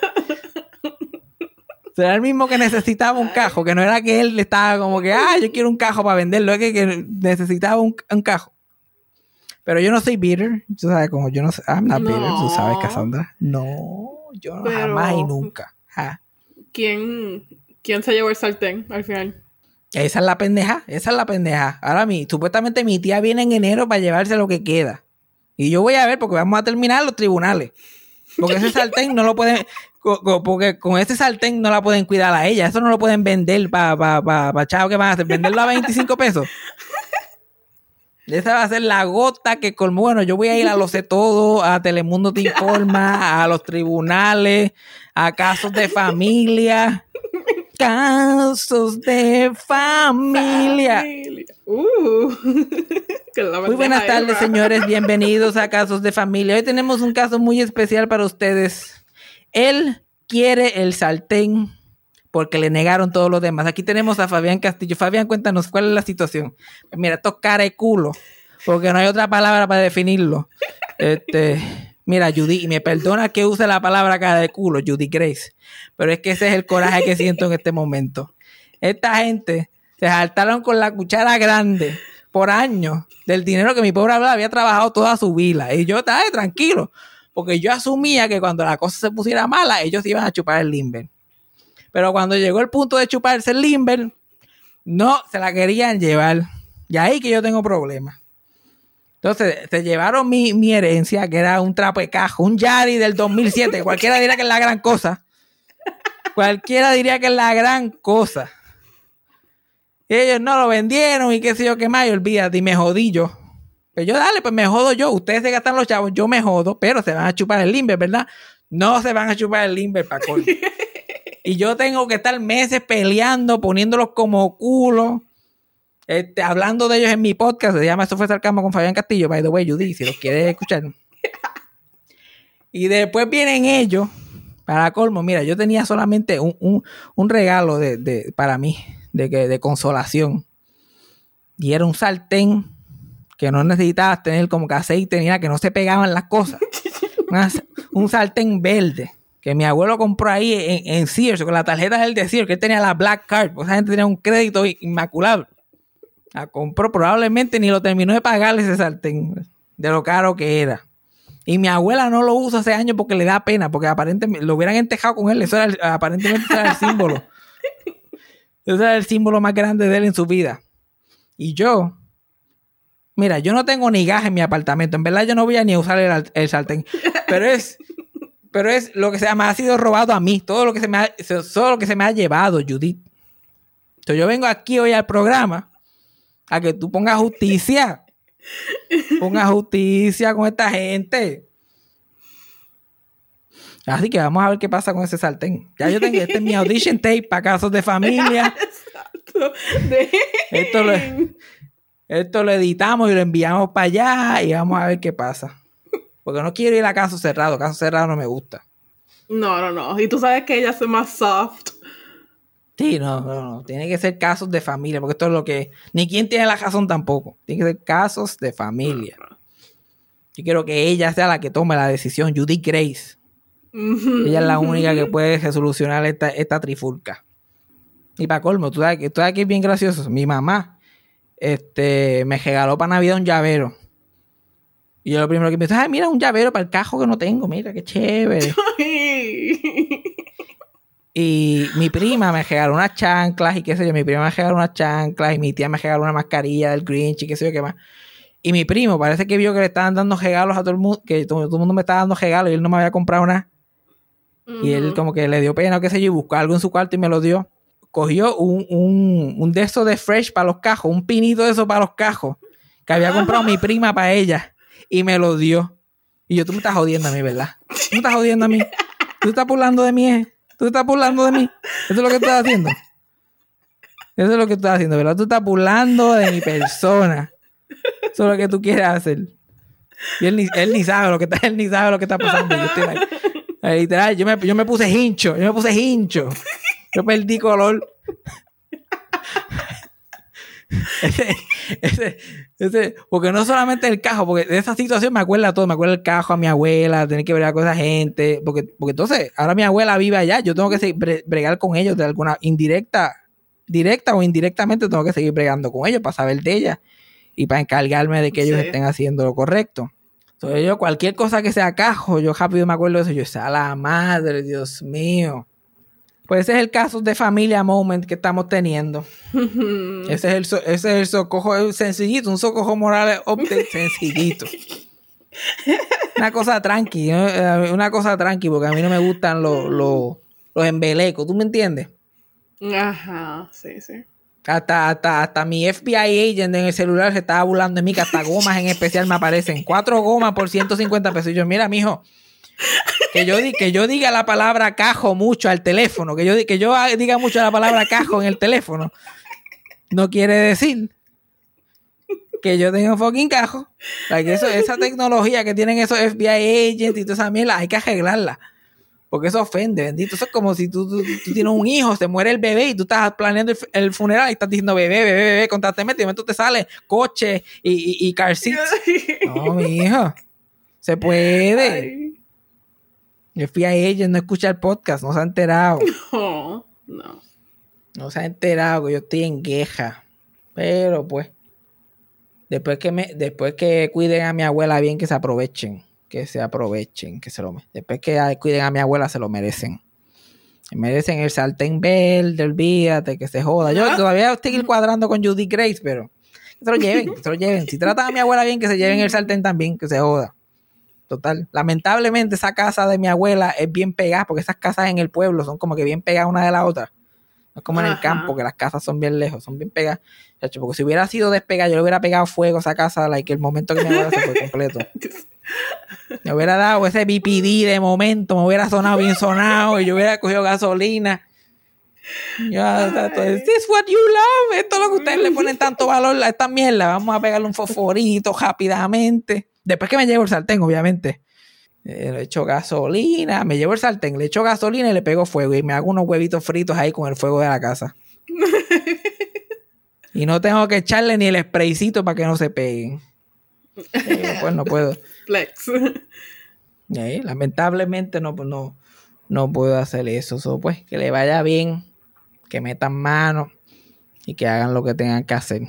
Será el mismo que necesitaba un cajo, que no era que él le estaba como que, ah, yo quiero un cajo para venderlo, es que, que necesitaba un, un cajo. Pero yo no soy bitter, tú sabes, como yo no sé, I'm not bitter, tú sabes, No. Cassandra. No, yo no, Pero- jamás y nunca. Ja. ¿Quién, ¿Quién se llevó el sartén al final? Esa es la pendeja, esa es la pendeja. Ahora mi, supuestamente mi tía viene en enero para llevarse lo que queda. Y yo voy a ver porque vamos a terminar los tribunales. Porque ese sartén no lo pueden, porque con ese sartén no la pueden cuidar a ella. Eso no lo pueden vender para pa, pa, pa, chavo que van a hacer, venderlo a 25 pesos. Esa va a ser la gota que colmó. Bueno, yo voy a ir a lo sé todo, a Telemundo te informa, a los tribunales, a casos de familia. Casos de familia. Familia. Uh. Muy buenas tardes, señores. Bienvenidos a Casos de Familia. Hoy tenemos un caso muy especial para ustedes. Él quiere el sartén porque le negaron todos los demás. Aquí tenemos a Fabián Castillo. Fabián, cuéntanos cuál es la situación. Mira, esto es cara de culo, porque no hay otra palabra para definirlo. Este, mira, Judy, y me perdona que use la palabra cara de culo, Judy Grace, pero es que ese es el coraje que siento en este momento. Esta gente se saltaron con la cuchara grande por años del dinero que mi pobre abuela había trabajado toda su vida. Y yo estaba tranquilo, porque yo asumía que cuando la cosa se pusiera mala, ellos iban a chupar el limber. Pero cuando llegó el punto de chuparse el limber, no se la querían llevar. Y ahí que yo tengo problemas. Entonces, se llevaron mi, mi herencia, que era un trapo de cajo, un Yari del 2007. Cualquiera diría que es la gran cosa. Cualquiera diría que es la gran cosa. Y ellos no lo vendieron y qué sé yo qué más, y olvídate, y me jodí yo. Pues yo, dale, pues me jodo yo. Ustedes se gastan los chavos, yo me jodo, pero se van a chupar el limber, ¿verdad? No se van a chupar el limber para. Y yo tengo que estar meses peleando, poniéndolos como culo. Este, hablando de ellos en mi podcast, se llama Eso fue Sarcasmo con Fabián Castillo, by the way, Judy, si los quieres escuchar. Y después vienen ellos, para colmo, mira, yo tenía solamente un, un- un regalo de, de- para mí, de, que, de consolación. Y era un sartén que no necesitabas tener como que aceite ni nada, que no se pegaban las cosas. Una- un sartén verde que mi abuelo compró ahí en, en Sears con la tarjeta del de Sears, que él tenía la Black Card, pues esa gente tenía un crédito inmaculable. La compró, probablemente ni lo terminó de pagar ese sartén, de lo caro que era. Y mi abuela no lo usa hace años porque le da pena, porque aparentemente lo hubieran entejado con él, eso era el- aparentemente era el símbolo. Ese era el símbolo más grande de él en su vida. Y yo, mira, yo no tengo ni gas en mi apartamento. En verdad, yo no voy a ni usar el, el sartén. Pero es, pero es lo que se me ha sido robado a mí. Todo lo que se me ha, todo lo que se me ha llevado, Judith. Entonces, yo vengo aquí hoy al programa a que tú pongas justicia. Pongas justicia con esta gente. Así que vamos a ver qué pasa con ese sartén. Ya yo tengo, este es mi audition tape para casos de familia. De- Esto lo, esto lo editamos y lo enviamos para allá y vamos a ver qué pasa. Porque no quiero ir a caso cerrado. Caso cerrado no me gusta. No, no, no. Y tú sabes que ella es más soft. Sí, no, no, no. Tiene que ser casos de familia, porque esto es lo que. Ni quien tiene la razón tampoco. Tiene que ser casos de familia. Yo quiero que ella sea la que tome la decisión, Judy Grace. Ella es la única que puede resolucionar esta, esta trifulca. Y para colmo, tú sabes, que, tú sabes que es bien gracioso. Mi mamá este, me regaló para Navidad un llavero. Y yo lo primero que me dice, ay, mira, un llavero para el cajo que no tengo, mira, qué chévere. Y mi prima me regaló unas chanclas y qué sé yo. Mi prima me regaló unas chanclas y mi tía me regaló una mascarilla del Grinch y qué sé yo qué más. Y mi primo parece que vio que le estaban dando regalos a todo el mundo, que todo, todo el mundo me estaba dando regalos y él no me había comprado nada. Y él como que le dio pena o qué sé yo y buscó algo en su cuarto y me lo dio. Cogió un, un, un de esos de fresh para los cajos, un pinito de eso para los cajos, que había comprado mi prima para ella y me lo dio. Y yo, tú me estás jodiendo a mí, ¿verdad? Tú me estás jodiendo a mí. Tú estás burlando de mí, ¿eh? Tú estás burlando de mí. Eso es lo que estás haciendo. Eso es lo que estás haciendo, ¿verdad? Tú estás burlando de mi persona. Eso es lo que tú quieres hacer. Y él ni, él ni sabe lo que está, él ni sabe lo que está pasando. Yo estoy ahí. Eh, Literal, yo me, yo me puse hincho, yo me puse hincho. Yo perdí color. ese, ese, porque no solamente el cajo, porque de esa situación me acuerda todo, me acuerda el cajo a mi abuela, tener que bregar con esa gente, porque, porque entonces, ahora mi abuela vive allá, yo tengo que seguir bre- bregar con ellos de alguna indirecta, directa o indirectamente tengo que seguir bregando con ellos para saber de ella y para encargarme de que ellos Sí. estén haciendo lo correcto. Entonces yo, cualquier cosa que sea cajo, yo rápido me acuerdo de eso. Yo, esa la madre, Dios mío. Pues ese es el caso de familia moment que estamos teniendo. Ese es el, so- ese es el socojo sencillito, un socojo moral update sencillito. Una cosa tranqui, ¿no? Eh, una cosa tranqui, porque a mí no me gustan los, los, los embelecos, ¿tú me entiendes? Ajá, sí, sí. Hasta, hasta, hasta mi FBI agent en el celular se estaba burlando de mí, que hasta gomas en especial me aparecen. Cuatro gomas por 150 pesos. Y yo, mira, mijo, que yo, que yo diga la palabra cajo mucho al teléfono, que yo, que yo diga mucho la palabra cajo en el teléfono, no quiere decir que yo tenga un fucking cajo. Like, eso, esa tecnología que tienen esos FBI agents y toda esa mierda, hay que arreglarla. Porque eso ofende, bendito. Eso es como si tú, tú- tú tienes un hijo, se muere el bebé y tú estás planeando el funeral y estás diciendo bebé, bebé, bebé constantemente. Y de momento te sale coche y, y, y car seats. No, mi hijo. Se puede. Ay, Yo fui a ella, no escucha el podcast, no se ha enterado. no, no. No se ha enterado que yo estoy en queja. Pero pues, después que me, después que cuiden a mi abuela bien, que se aprovechen. Que se aprovechen, que se lo Después que cuiden a mi abuela, se lo merecen. Se merecen el sartén verde, olvídate, que se joda. Yo todavía estoy cuadrando con Judy Grace, pero que se lo lleven, que se lo lleven. Si tratan a mi abuela bien, que se lleven el sartén también, que se joda. Total. Lamentablemente esa casa de mi abuela es bien pegada, porque esas casas en el pueblo son como que bien pegadas una de la otra. No es como en el campo, que las casas son bien lejos, son bien pegadas. Porque si hubiera sido despegada, yo le hubiera pegado fuego a esa casa, like, el momento que mi abuela se fue completo. Me hubiera dado ese BPD de momento, me hubiera sonado bien sonado y yo hubiera cogido gasolina. Yo, tato, ¿Is this what you love? Esto es lo que ustedes le ponen tanto valor a esta mierda. Vamos a pegarle un fosforito rápidamente. Después que me llevo el sartén, obviamente. Eh, le echo gasolina, me llevo el sartén, le echo gasolina y le pego fuego. Y me hago unos huevitos fritos ahí con el fuego de la casa. y no tengo que echarle ni el spraycito para que no se peguen. Eh, pues no puedo. Flex. Eh, lamentablemente no, no, no puedo hacer eso. So, pues que le vaya bien, que metan mano y que hagan lo que tengan que hacer.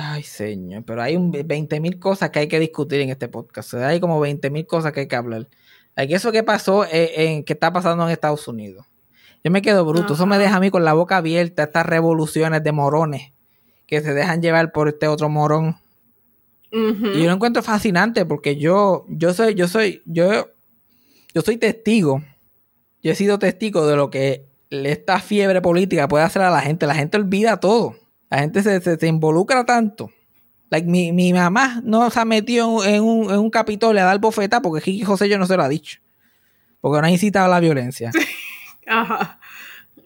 Ay, señor, pero hay un 20 mil cosas que hay que discutir en este podcast. O sea, hay como 20 mil cosas que hay que hablar. Hay que eso que pasó, eh, en, que está pasando en Estados Unidos. Yo me quedo bruto. Eso me deja a mí con la boca abierta, estas revoluciones de morones que se dejan llevar por este otro morón. Y yo lo encuentro fascinante porque yo, yo soy, yo soy, yo, yo soy testigo. Yo he sido testigo de lo que esta fiebre política puede hacer a la gente. La gente olvida todo. La gente se, se- se involucra tanto. Like, mi, mi mamá no se ha metido en un, en un capitolio a dar bofeta porque Kiki José yo no se lo ha dicho. Porque no ha incitado a la violencia. Ajá.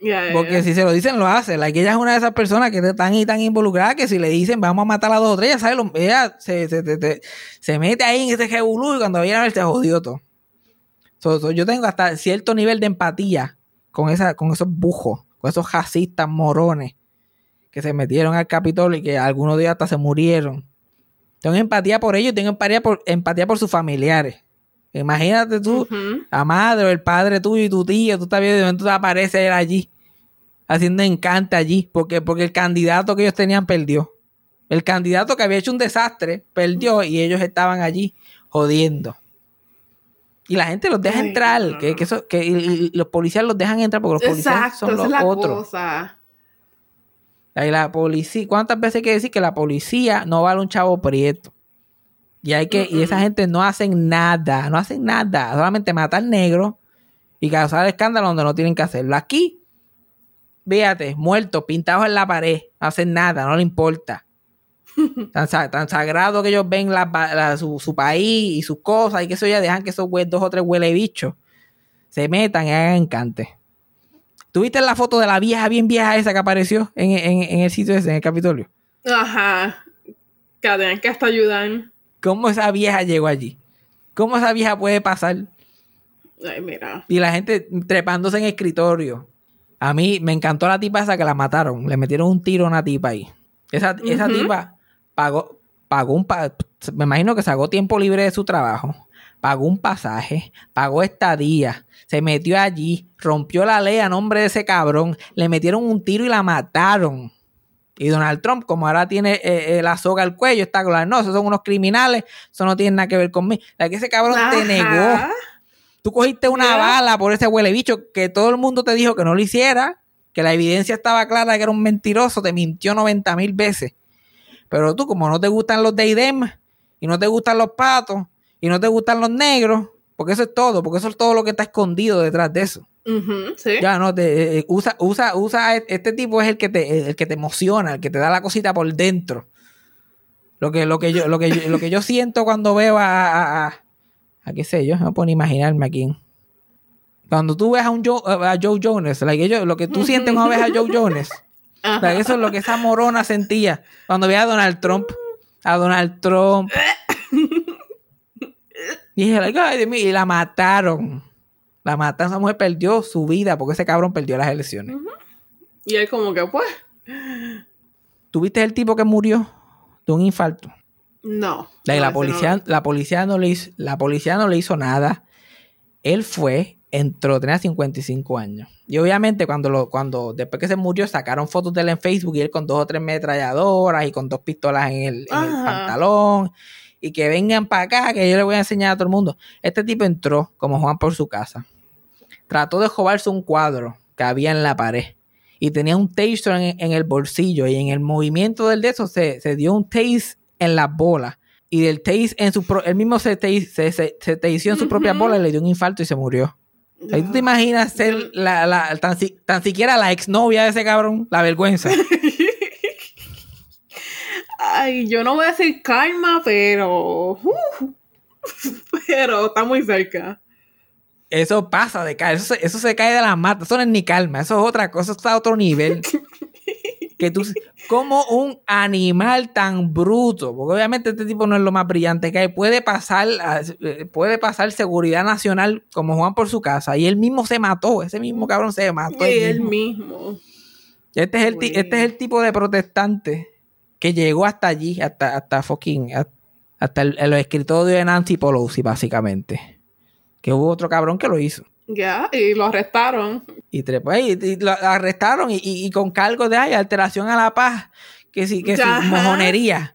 Ya, Porque si se lo dicen, lo hace. Like, ella es una de esas personas que están y tan involucradas que si le dicen vamos a matar a dos o tres, ella sabe, lo- ella se, se, se- se- se mete ahí en ese jebulú y cuando viene a ver se jodió todo. So- so, yo tengo hasta cierto nivel de empatía con, esa, con esos bujos, con esos jacistas morones que se metieron al Capitolio y que algunos días hasta se murieron. Tengo empatía por ellos, tengo empatía por, empatía por sus familiares. Imagínate tú, la madre o el padre tuyo y tu tío, tú estás viendo de momento aparece él allí, haciendo encante allí, porque, porque el candidato que ellos tenían perdió. El candidato que había hecho un desastre perdió y ellos estaban allí jodiendo. Y la gente los deja Ay, entrar, no, que, que eso, que y- y los policías los dejan entrar porque los policías son los es la otros. cosa. La policía, ¿cuántas veces hay que decir que la policía no vale un chavo prieto? Y hay que, y esa gente no hacen nada, no hacen nada, solamente matar negros y causar escándalo donde no tienen que hacerlo. Aquí, fíjate, muertos, pintados en la pared, no hacen nada, no le importa. Tan, tan sagrado que ellos ven la- la- su, su país y sus cosas y que eso ya dejan que esos dos o tres huele bichos se metan y hagan encante. ¿Tuviste la foto de la vieja bien vieja esa que apareció en, en- en el sitio ese, en el Capitolio? Ajá. Que tenían que hasta ayudar. ¿Cómo esa vieja llegó allí? ¿Cómo esa vieja puede pasar? Ay, mira. Y la gente trepándose en escritorio. A mí me encantó la tipa esa que la mataron. Le metieron un tiro a una tipa ahí. Esa, tipa pagó, pagó un pa- me imagino que sacó tiempo libre de su trabajo. Pagó un pasaje, pagó estadía, se metió allí, rompió la ley a nombre de ese cabrón, le metieron un tiro y la mataron. Y Donald Trump, como ahora tiene eh, eh, la soga al cuello, está claro, no, esos son unos criminales, eso no tiene nada que ver conmigo. La que ese cabrón te negó. Tú cogiste una bala por ese huele bicho que todo el mundo te dijo que no lo hiciera, que la evidencia estaba clara que era un mentiroso, te mintió 90 mil veces. Pero tú, como no te gustan los Deidem y no te gustan los patos y no te gustan los negros, porque eso es todo, porque eso es todo lo que está escondido detrás de eso. Sí. Ya no, te, eh, usa, usa, usa, este tipo es el que te, el que te emociona, el que te da la cosita por dentro. Lo que, lo que yo, lo que yo, lo que yo siento cuando veo a, a, a, a qué sé yo, no puedo ni imaginarme a quién. Cuando tú ves a un Joe, a Joe Jones, like, ellos- lo que tú sientes cuando ves a Joe Jones, like, eso es lo que esa morona sentía cuando veía a Donald Trump. A Donald Trump. Y dije, ay, y la mataron. La mataron, esa mujer perdió su vida porque ese cabrón perdió las elecciones. Y él como que, pues, ¿Tuviste el tipo que murió de un infarto? no. La, ese policía, no. la, policía no le hizo, la policía no le hizo nada. Él fue, entró, tenía 55 años. Y obviamente cuando, lo, cuando después que se murió sacaron fotos de él en Facebook y él con dos o tres metralladoras y con dos pistolas en el, en el Ajá. pantalón. Y que vengan para acá, que yo le voy a enseñar a todo el mundo. Este tipo entró como Juan por su casa. Trató de robarse un cuadro que había en la pared. Y tenía un taser en, en el bolsillo. Y en el movimiento del de eso se, se dio un tase en las bolas. Y del tase en su pro- él mismo se, tase- se, se, se taseó en su propia bola y le dio un infarto y se murió. Ahí tú te imaginas ser la, la- tan, si- tan siquiera la exnovia de ese cabrón, la vergüenza. Ay, yo no voy a decir karma, pero. uh, pero está muy cerca. Eso pasa de caer, eso se, eso se cae de la mata, eso no es ni calma, eso es otra cosa, eso está a otro nivel. que tú, como un animal tan bruto, porque obviamente este tipo no es lo más brillante que hay, puede pasar, eh, puede pasar seguridad nacional como Juan por su casa, y él mismo se mató, ese mismo cabrón se mató. Y él mismo. mismo. Este es, el, Güey. este es el tipo de protestante que llegó hasta allí, hasta, hasta fucking, hasta el, el escritorio de Nancy Pelosi, básicamente. Que hubo otro cabrón que lo hizo. Ya, y lo arrestaron. Y y, y lo arrestaron y, y- con cargos de ay, alteración a la paz, que sí, que sí, mojonería.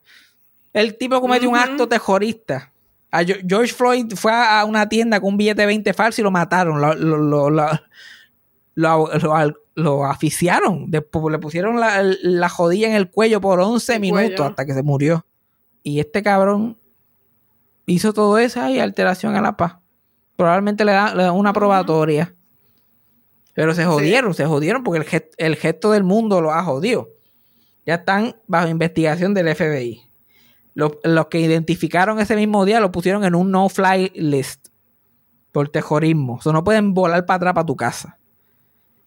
El tipo cometió un Ujú. acto terrorista. A Gio- George Floyd fue a una tienda con un billete de 20 falso y lo mataron. Lo, lo, lo, lo, lo- asfixiaron. Después le pusieron la, la jodilla en el cuello por 11 El minutos cuello. hasta que se murió. Y este cabrón hizo todo eso y alteración a la paz. Probablemente le da, le da una probatoria. Pero se jodieron, se jodieron porque el, gest- el gesto del mundo lo ha jodido. Ya están bajo investigación del FBI. Los, los que identificaron ese mismo día lo pusieron en un no-fly list por terrorismo. O sea, no pueden volar para atrás para tu casa.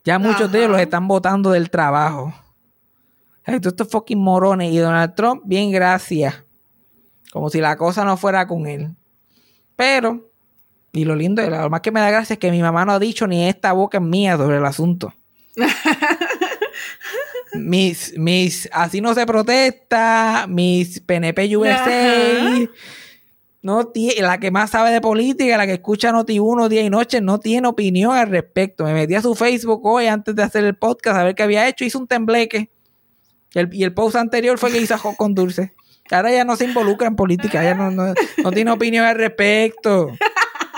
Ya muchos de ellos los están votando del trabajo. Todos estos fucking morones. Y Donald Trump, bien gracias. Como si la cosa no fuera con él. Pero, y lo lindo, lo más que me da gracia es que mi mamá no ha dicho ni esta boca es mía sobre el asunto. mis, mis, así no se protesta, mis PNP USA. No tiene, la que más sabe de política, la que escucha Noti 1 día y noche, no tiene opinión al respecto. Me metí a su Facebook hoy antes de hacer el podcast a ver qué había hecho, hizo un tembleque. Y el, y el post anterior fue que hizo ajo con dulce. Ahora ya no se involucra en política, ya no, no, no tiene opinión al respecto.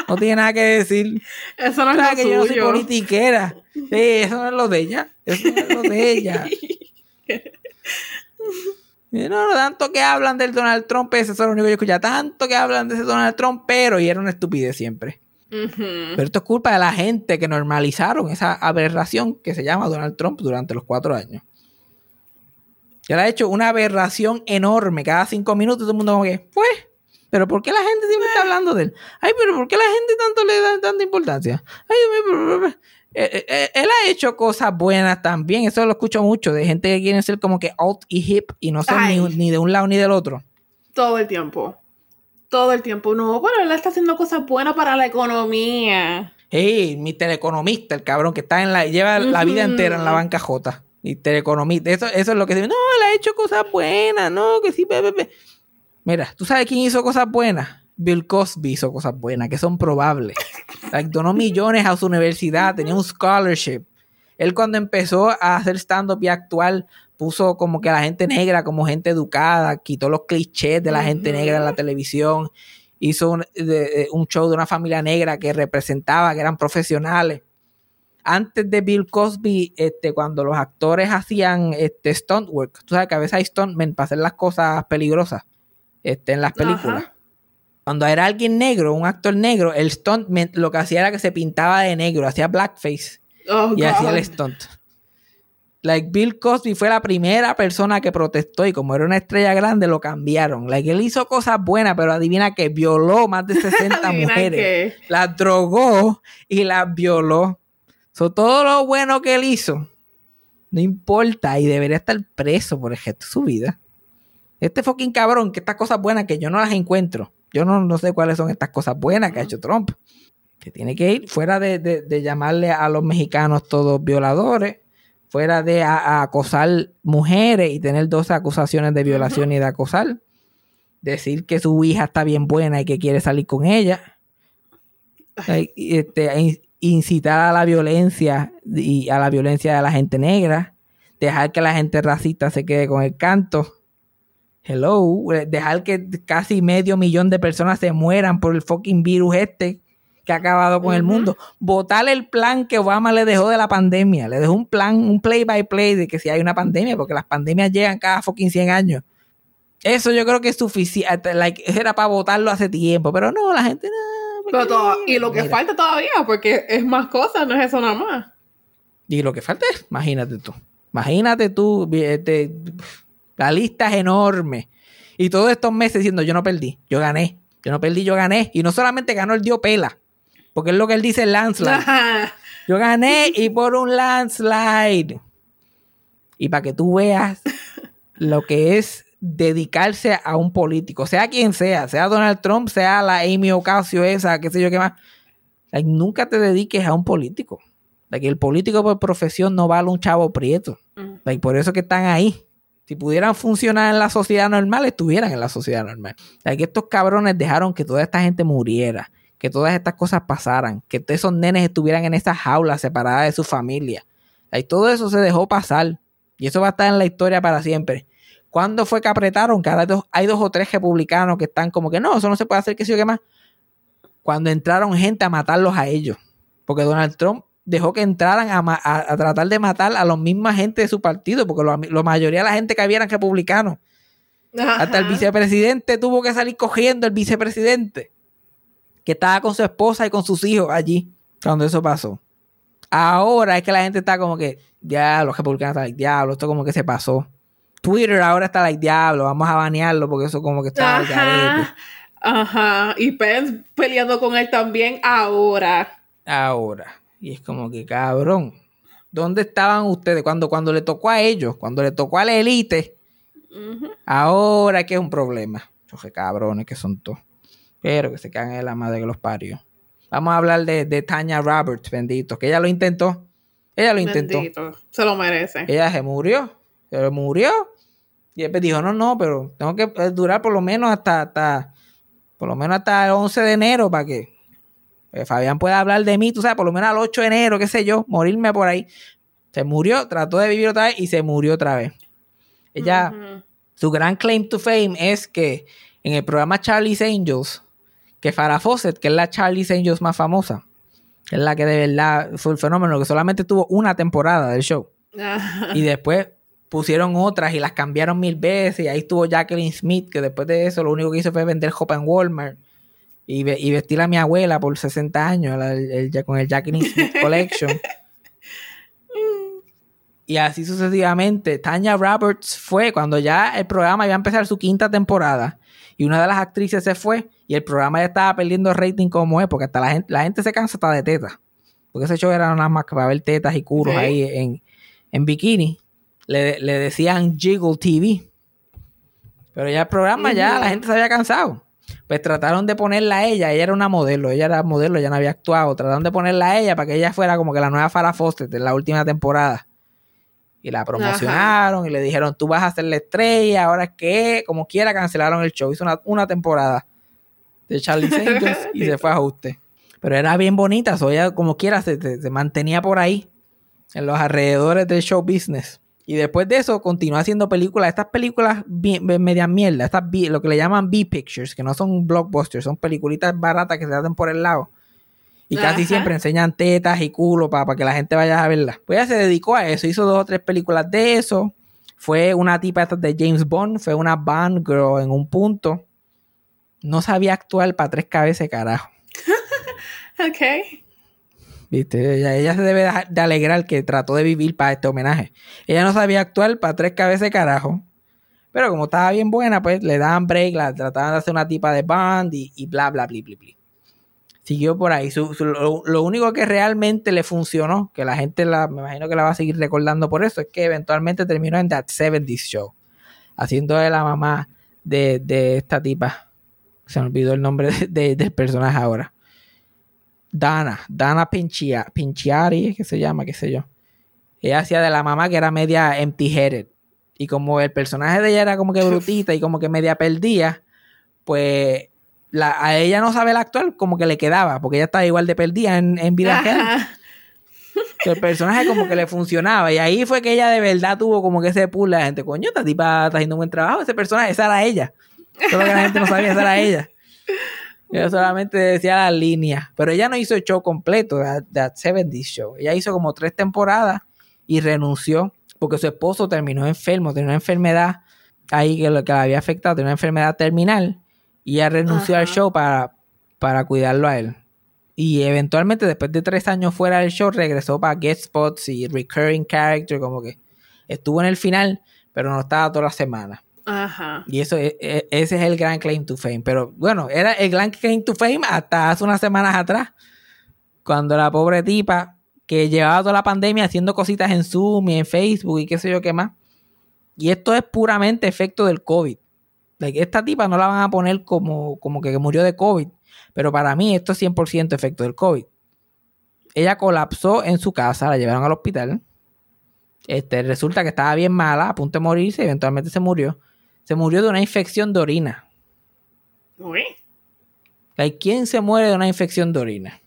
No tiene nada que decir. Eso no es lo que yo no soy politiquera. Sí, eso no es lo de ella. Eso no es lo de ella. No, no, tanto que hablan del Donald Trump, ese es lo único que yo escucho. Tanto que hablan de ese Donald Trump, pero y era una estupidez siempre. Pero esto es culpa de la gente que normalizaron esa aberración que se llama Donald Trump durante los cuatro años. Que le ha hecho una aberración enorme. Cada cinco minutos todo el mundo como que, pues, pero ¿por qué la gente siempre está hablando de él? Ay, pero ¿por qué la gente tanto le da tanta importancia? Ay, pero- pero- pero- Eh, eh, eh, él ha hecho cosas buenas también. Eso lo escucho mucho de gente que quieren ser como que alt y hip y no son ni, de un lado ni del otro. Todo el tiempo. Todo el tiempo. No, pero él está haciendo cosas buenas para la economía. Hey, mi teleconomista, el cabrón que está en la, lleva la vida entera en la banca J. Mi teleconomista. Eso, eso es lo que dicen. No, él ha hecho cosas buenas, no, que sí, pe, pe, pe". Mira, ¿tú sabes quién hizo cosas buenas? Bill Cosby hizo cosas buenas, que son probables. Like, donó millones a su universidad, tenía un scholarship. Él cuando empezó a hacer stand-up y actual, puso como que a la gente negra como gente educada, quitó los clichés de la gente negra en la televisión, hizo un, de- de- un show de una familia negra que representaba, que eran profesionales. Antes de Bill Cosby, este, cuando los actores hacían este, stunt work, tú sabes que a veces hay stuntmen para hacer las cosas peligrosas este, en las películas. Ajá. Cuando era alguien negro, un actor negro, el stuntman lo que hacía era que se pintaba de negro, hacía blackface Oh, y hacía el stunt. Like Bill Cosby fue la primera persona que protestó y como era una estrella grande lo cambiaron. Like él hizo cosas buenas, pero adivina que violó más de 60 Adivina mujeres. Las drogó y las violó. So, todo lo bueno que él hizo no importa y debería estar preso por el gesto de su vida. Este fucking cabrón, que estas cosas buenas que yo no las encuentro. Yo no, no sé cuáles son estas cosas buenas que ha hecho Trump. Que tiene que ir fuera de, de- de llamarle a los mexicanos todos violadores, fuera de a- a acosar mujeres y tener dos acusaciones de violación y de acosar. Decir que su hija está bien buena y que quiere salir con ella. Y, este, in- incitar a la violencia y a la violencia de la gente negra. Dejar que la gente racista se quede con el canto. Hello, eh, dejar que casi medio millón de personas se mueran por el fucking virus este que ha acabado con el mundo. Votar el plan que Obama le dejó de la pandemia. Le dejó un plan, un play by play de que si hay una pandemia, porque las pandemias llegan cada fucking 100 años. Eso yo creo que es suficiente. Like, era para votarlo hace tiempo, pero no, la gente no. Pero todo- y lo que Mira. falta todavía, porque es más cosas, no es eso nada más. Y lo que falta es, imagínate tú. Imagínate tú, este, la lista es enorme. Y todos estos meses diciendo, yo no perdí, yo gané. Yo no perdí, yo gané. Y no solamente ganó, él dio pela. Porque es lo que él dice, landslide. Yo gané y por un landslide. Y para que tú veas lo que es dedicarse a un político, sea quien sea, sea Donald Trump, sea la Amy Ocasio esa, qué sé yo qué más. Like, nunca te dediques a un político. Like, el político por profesión no vale un chavo prieto. Like, por eso que están ahí. Si pudieran funcionar en la sociedad normal, estuvieran en la sociedad normal. O sea, que estos cabrones dejaron que toda esta gente muriera, que todas estas cosas pasaran, que todos esos nenes estuvieran en esas jaulas separadas de su familia. O y todo eso se dejó pasar. Y eso va a estar en la historia para siempre. ¿Cuándo fue que apretaron? Que ahora hay dos, hay dos o tres republicanos que están como que no, eso no se puede hacer, que sí o qué más. Cuando entraron gente a matarlos a ellos. Porque Donald Trump dejó que entraran a, a- a tratar de matar a los misma gente de su partido, porque lo- la mayoría de la gente que había eran republicanos. Hasta el vicepresidente tuvo que salir cogiendo el vicepresidente, que estaba con su esposa y con sus hijos allí, cuando eso pasó. Ahora es que la gente está como que, ya, los republicanos están like, diablo, esto como que se pasó. Twitter ahora está like, diablo, vamos a banearlo porque eso como que está al. Ajá. Ajá. Y Pence peleando con él también ahora. ahora. Y es como que, cabrón, ¿dónde estaban ustedes cuando, cuando le tocó a ellos, cuando le tocó a la élite? Ahora que es un problema. Esos cabrones que son todos. Pero que se cagan en la madre que los parió. Vamos a hablar de, de Tanya Roberts, bendito, que ella lo intentó. Ella lo intentó. Bendito. Se lo merece. Ella se murió. Se murió. Y después dijo, no, no, pero tengo que eh, durar por lo menos hasta, hasta por lo menos hasta el 11 de enero para que eh, Fabián pueda hablar de mí, tú sabes, por lo menos al 8 de enero, qué sé yo, morirme por ahí. Se murió, trató de vivir otra vez y se murió otra vez. Ella, su gran claim to fame es que en el programa Charlie's Angels, que Farrah Fawcett, que es la Charlie's Angels más famosa, que es la que de verdad fue el fenómeno, que solamente tuvo una temporada del show. Ajá. Y después pusieron otras y las cambiaron mil veces. Y ahí estuvo Jacqueline Smith, que después de eso lo único que hizo fue vender ropa en Walmart. Y, ve- y vestir a mi abuela por 60 años la- el- el- con el Jacqueline Smith Collection. y así sucesivamente. Tanya Roberts fue cuando ya el programa iba a empezar su quinta temporada. Y una de las actrices se fue. Y el programa ya estaba perdiendo rating como es. Porque hasta la gente, la gente se cansa hasta de tetas. Porque ese show era nada más que para ver tetas y curos ahí en, en bikini. Le, le decían Jiggle TV. Pero ya el programa ya la gente se había cansado. Pues trataron de ponerla a ella. Ella era una modelo. Ella era modelo, ella no había actuado. Trataron de ponerla a ella para que ella fuera como que la nueva Farrah Fawcett en la última temporada. Y la promocionaron y le dijeron, tú vas a ser la estrella, ahora qué, como quiera, cancelaron el show. Hizo una, una temporada de Charlie Angels y se fue a ajuste. Pero era bien bonita, so ella como quiera se, se- se mantenía por ahí, en los alrededores del show business. Y después de eso continuó haciendo películas, estas películas media mierda, estas B- lo que le llaman B-pictures, que no son blockbusters, son peliculitas baratas que se hacen por el lado. Y casi siempre enseñan tetas y culo para que la gente vaya a verlas. Pues ella se dedicó a eso, hizo dos o tres películas de eso. Fue una tipa estas de James Bond, fue una Bond girl en un punto. No sabía actuar para tres cabezas, carajo. Ok. ¿Viste? Ella, ella se debe de- de alegrar que trató de vivir para este homenaje. Ella no sabía actuar para tres cabezas, carajo. Pero como estaba bien buena, pues le daban break, la trataban de hacer una tipa de Bond y, y bla, bla, bla, bla, bla. Siguió por ahí. Su- lo, lo único que realmente le funcionó, que la gente la, me imagino que la va a seguir recordando por eso, es que eventualmente terminó en That 70s Show, haciendo de la mamá de, de esta tipa. Se me olvidó el nombre de- de- del personaje ahora. Dana, Dana Pinchia, Pinchiari, que se llama, qué sé yo. Ella hacía de la mamá que era media empty-headed. Y como el personaje de ella era como que brutita y como que media perdida, pues la- a ella no sabe el actual, como que le quedaba, porque ella estaba igual de perdida en, en vida real. El personaje como que le funcionaba. Y ahí fue que ella de verdad tuvo como que ese pool la gente, coño, esta tipa está haciendo un buen trabajo, ese personaje, esa era ella. Solo que la gente no sabía, esa era ella. Ella solamente decía las líneas. Pero ella no hizo el show completo, That, that 70 Show. Ella hizo como tres temporadas y renunció porque su esposo terminó enfermo, tenía una enfermedad ahí que lo que la había afectado, tenía una enfermedad terminal y ella renunció al show para, para cuidarlo a él. Y eventualmente, después de tres años fuera del show, regresó para guest spots y recurring character, como que estuvo en el final, pero no estaba toda la semana. Ajá. Y eso e- e- ese es el gran claim to fame. Pero bueno, era el gran claim to fame hasta hace unas semanas atrás, cuando la pobre tipa que llevaba toda la pandemia haciendo cositas en Zoom y en Facebook y qué sé yo qué más. Y esto es puramente efecto del COVID. Esta tipa no la van a poner como, como que murió de COVID. Pero para mí esto es 100% efecto del COVID. Ella colapsó en su casa, la llevaron al hospital. Este, resulta que estaba bien mala, a punto de morirse, eventualmente se murió. Se murió de una infección de orina. Uy. Like, ¿Quién se muere de una infección de orina?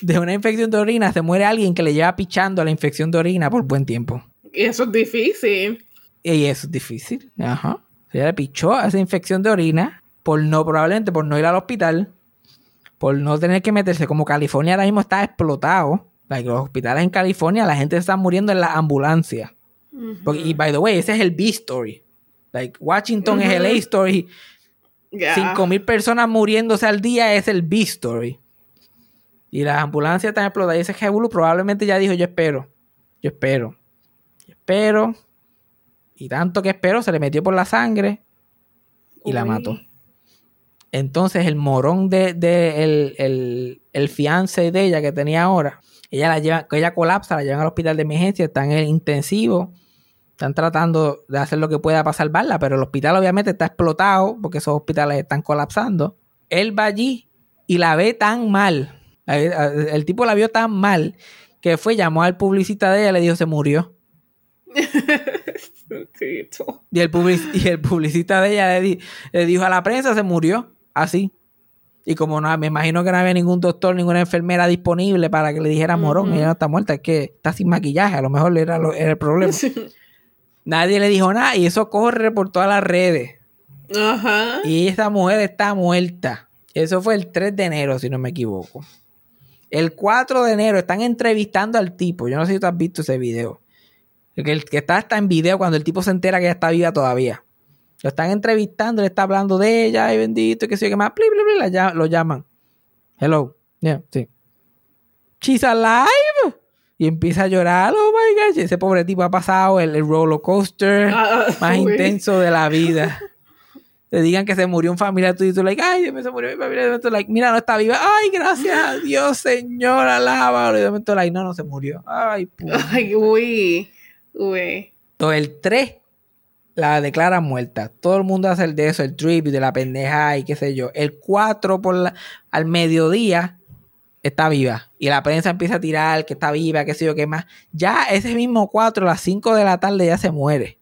De una infección de orina se muere alguien que le lleva pichando la infección de orina por buen tiempo. Y eso es difícil. Y eso es difícil. Ajá. Se le pichó a esa infección de orina por no, probablemente por no ir al hospital, por no tener que meterse. Como California ahora mismo está explotado. Like, los hospitales en California, la gente está muriendo en la ambulancia. Porque- y by the way, ese es el B story. Like, Washington es el A story. Ya. 5.000 personas muriéndose al día es el B story. Y las ambulancias están explotadas. Y ese Jebulu probablemente ya dijo: Yo espero. Yo espero. Yo espero. Y tanto que espero, se le metió por la sangre y la mató. Entonces, el morón de, de el, el, el fiance de ella que tenía ahora, ella la lleva, ella colapsa, la llevan al hospital de emergencia, está en el intensivo. Están tratando de hacer lo que pueda para salvarla, pero el hospital obviamente está explotado porque esos hospitales están colapsando. Él va allí y la ve tan mal. El, tipo la vio tan mal que fue, llamó al publicista de ella y le dijo se murió. Y el, y el publicista de ella le, di- le dijo a la prensa se murió. Así. Y como no, me imagino que no había ningún doctor, ninguna enfermera disponible para que le dijera morón, ella no está muerta, es que está sin maquillaje, a lo mejor era, lo- era el problema. Nadie le dijo nada y eso corre por todas las redes. Ajá. Y esta mujer está muerta. Eso fue el 3 de enero, si no me equivoco. El 4 de enero están entrevistando al tipo. Yo no sé si tú has visto ese video. El que, el que está hasta en video cuando el tipo se entera que ella está viva todavía. Lo están entrevistando, le está hablando de ella, ay bendito, que sé yo, que más, bli, bli, bli, la lla- lo llaman. Hello. Yeah, sí. She's alive. Y empieza a llorar. Oh my gosh. Ese pobre tipo ha pasado el, el roller coaster Ah, más uy. intenso de la vida. Te digan que se murió un familiar tuyo y tú, like, ay, Dios mío, se murió mi familiar. Y de momento, like, mira, no está viva. Ay, gracias a Dios, Señor, alábalo. Y de momento, like, no, no se murió. Ay, puta. Ay, uy. Uy. Entonces, el 3 la declaran muerta. Todo el mundo hace el de eso, el tribute de la pendeja y qué sé yo. El 4 por la- al mediodía está viva. Y la prensa empieza a tirar que está viva, qué sé yo, qué más. Ya ese mismo 4 a las 5 de la tarde ya se muere.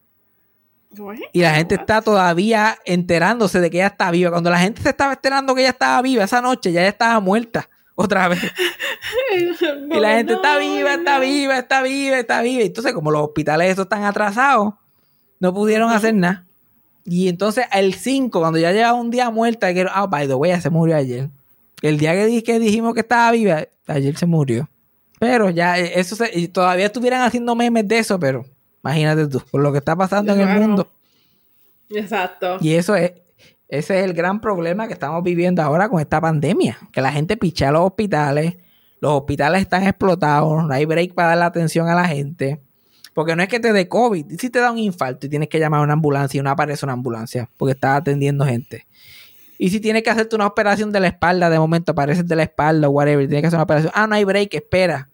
Y la gente está todavía enterándose de que ella está viva. Cuando la gente se estaba enterando que ella estaba viva esa noche, ya ella estaba muerta otra vez. y la gente está viva, está viva, está viva, está viva. Entonces, como los hospitales estos están atrasados, no pudieron hacer nada. Y entonces el 5, cuando ya lleva un día muerta, que ah, by the way, ella se murió ayer. El día que, di- que dijimos que estaba viva, ayer se murió. Pero ya, eh, eso se, y todavía estuvieran haciendo memes de eso, pero imagínate tú, por lo que está pasando en el mundo. Exacto. Y eso es, ese es el gran problema que estamos viviendo ahora con esta pandemia. Que la gente picha a los hospitales, los hospitales están explotados, no hay break para darle atención a la gente. Porque no es que te dé COVID, si te da un infarto y tienes que llamar a una ambulancia y no aparece una ambulancia porque estás atendiendo gente. Y si tienes que hacerte una operación de la espalda, de momento apareces de la espalda o whatever, tienes que hacer una operación. Ah, no hay break, espera.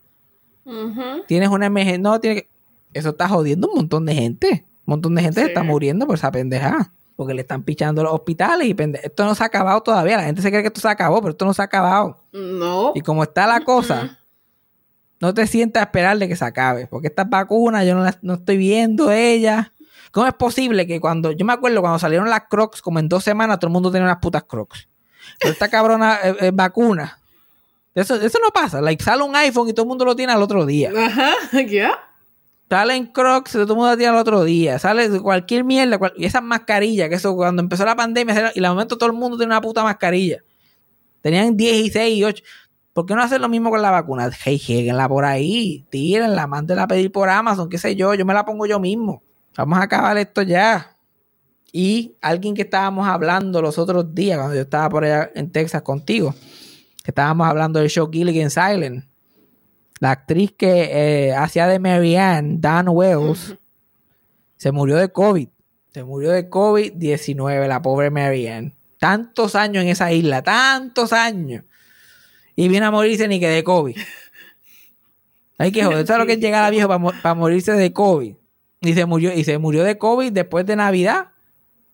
Ujú. Tienes una emergencia, no, tiene que... Eso está jodiendo un montón de gente. Un montón de gente se está muriendo por esa pendejada. Porque le están pichando los hospitales y pende- esto no se ha acabado todavía. La gente se cree que esto se acabó, pero esto no se ha acabado. No. Y como está la cosa, no te sientas a esperar de que se acabe. Porque estas vacunas, yo no, las- no estoy viendo ellas. ¿Cómo es posible que cuando, yo me acuerdo cuando salieron las crocs, como en dos semanas, todo el mundo tenía unas putas crocs? Pero esta cabrona eh, eh, vacuna. Eso, eso no pasa. Like, sale un iPhone y todo el mundo lo tiene al otro día. Ajá. Ya. Salen Crocs, todo el mundo la tiene al otro día. Sale cualquier mierda. cual- y esas mascarillas, que eso cuando empezó la pandemia, y en el momento todo el mundo tiene una puta mascarilla. Tenían 16 y 8. ¿Por qué no hacen lo mismo con la vacuna? Hey, por ahí, tírenla, mándenla a pedir por Amazon, qué sé yo, yo me la pongo yo mismo. Vamos a acabar esto ya. Y alguien que estábamos hablando los otros días, cuando yo estaba por allá en Texas contigo, que estábamos hablando del show Gilligan Silent. La actriz que eh, hacía de Marianne, Dan Wells, se murió de COVID. Se murió de COVID-19, la pobre Marianne. Tantos años en esa isla, tantos años. Y viene a morirse ni que de COVID. Hay que joder, ¿sabes lo que es llegar a viejo para morirse de COVID? Y se murió, y se murió de COVID después de Navidad.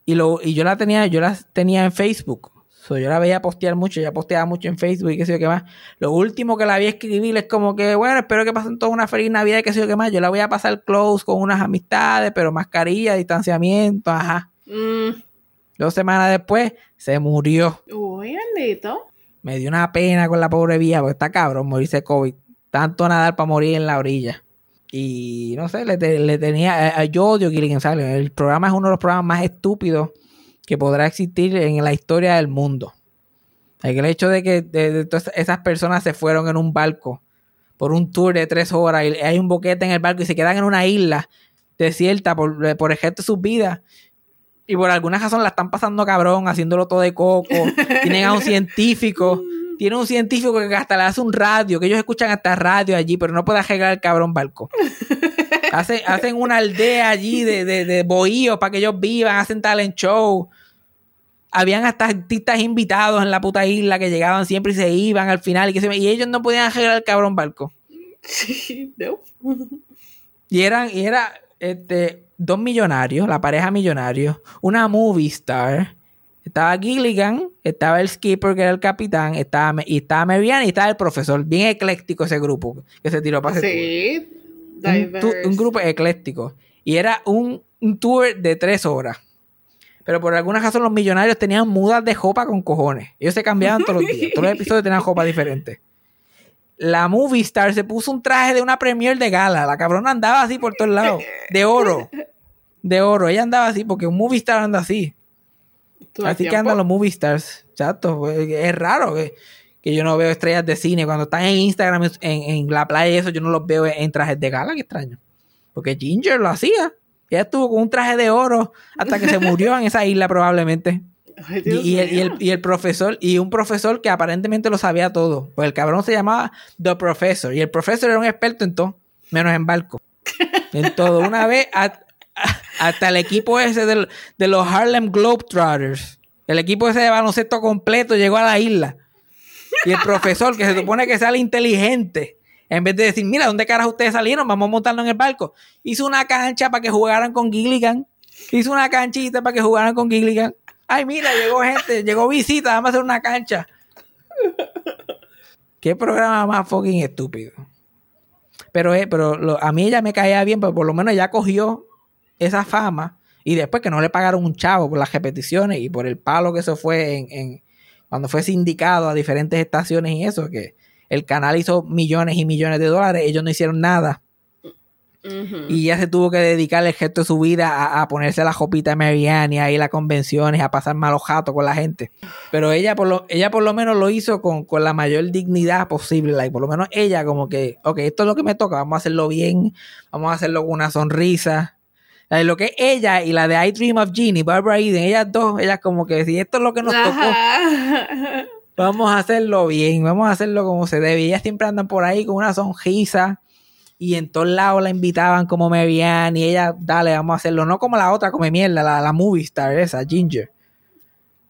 Y, lo, y yo la tenía, yo la tenía en Facebook. So, yo la veía postear mucho, ya posteaba mucho en Facebook y qué sé yo qué más. Lo último que la vi escribir es como que, bueno, espero que pasen toda una feliz Navidad y qué sé yo qué más. Yo la voy a pasar close con unas amistades, pero mascarilla, distanciamiento, ajá. Mm. Dos semanas después se murió. Uy, bendito. Me dio una pena con la pobre vía, porque está cabrón morirse de COVID. Tanto nadar para morir en la orilla. Y no sé, le, te- le tenía. eh, yo odio Gilligan Island. El programa es uno de los programas más estúpidos que podrá existir en la historia del mundo. El hecho de que de- de todas esas personas se fueron en un barco por un tour de tres horas y hay un boquete en el barco y se quedan en una isla desierta por, por el resto de sus vidas. Y por alguna razón la están pasando cabrón, haciéndolo todo de coco. Tienen a un científico. Tienen un científico que hasta le hace un radio, que ellos escuchan hasta radio allí, pero no puede arreglar el cabrón barco. Hacen, hacen una aldea allí de, de, de bohíos para que ellos vivan, hacen talent show. Habían hasta artistas invitados en la puta isla que llegaban siempre y se iban al final y, que se- y ellos no podían arreglar el cabrón barco. no. Y eran, y era este, dos millonarios, la pareja millonario, una movie star. Estaba Gilligan, estaba el skipper que era el capitán, estaba, y estaba Marianne y estaba el profesor. Bien ecléctico ese grupo que se tiró para ese Sí. Un, tu- diverse. un grupo ecléctico. Y era un, un tour de tres horas. Pero por alguna razón los millonarios tenían mudas de jopa con cojones. Ellos se cambiaban todos los días. Todos los episodios tenían jopa diferente. La movie star se puso un traje de una premier de gala. La cabrona andaba así por todos lados. De oro. De oro. Ella andaba así porque un movie star anda así. Así que andan los movie stars. Exacto. pues, Es raro que, que yo no veo estrellas de cine. Cuando están en Instagram, en, en la playa y eso, yo no los veo en trajes de gala. Qué extraño. Porque Ginger lo hacía. Ella estuvo con un traje de oro hasta que se murió en esa isla probablemente. Ay, Y, el, y, el, y el profesor, y un profesor que aparentemente lo sabía todo. Pues el cabrón se llamaba The Professor. Y el profesor era un experto en todo, menos en barco. En todo. Una vez a- hasta el equipo ese del- de los Harlem Globetrotters, el equipo ese de baloncesto completo llegó a la isla. Y el profesor, que se supone que sale inteligente, en vez de decir, mira, ¿dónde caras ustedes salieron? Vamos a montarlo en el barco. Hizo una cancha para que jugaran con Gilligan. Hizo una canchita para que jugaran con Gilligan. Ay, mira, llegó gente, llegó visita, vamos a hacer una cancha. Qué programa más fucking estúpido. Pero, eh, pero a mí ella me caía bien, pero por lo menos ella cogió esa fama y después que no le pagaron un chavo por las repeticiones y por el palo que eso fue en, en- cuando fue sindicado a diferentes estaciones y eso, que el canal hizo millones y millones de dólares, ellos no hicieron nada. Y ya se tuvo que dedicar el resto de su vida a, a ponerse la jopita de Marianne y a ir a convenciones, a pasar malos jatos con la gente. Pero ella por lo, ella por lo menos lo hizo con, con la mayor dignidad posible. like, por lo menos ella como que, ok, esto es lo que me toca, vamos a hacerlo bien, vamos a hacerlo con una sonrisa. Like, lo que es ella y la de I Dream of Jeannie, Barbara Eden, ellas dos, ellas como que si esto es lo que nos tocó, Ajá. vamos a hacerlo bien, vamos a hacerlo como se debe. Y ellas siempre andan por ahí con una sonrisa y en todos lados la invitaban como Marianne y ella, dale, vamos a hacerlo. No como la otra come mierda, la, la movie star esa, Ginger.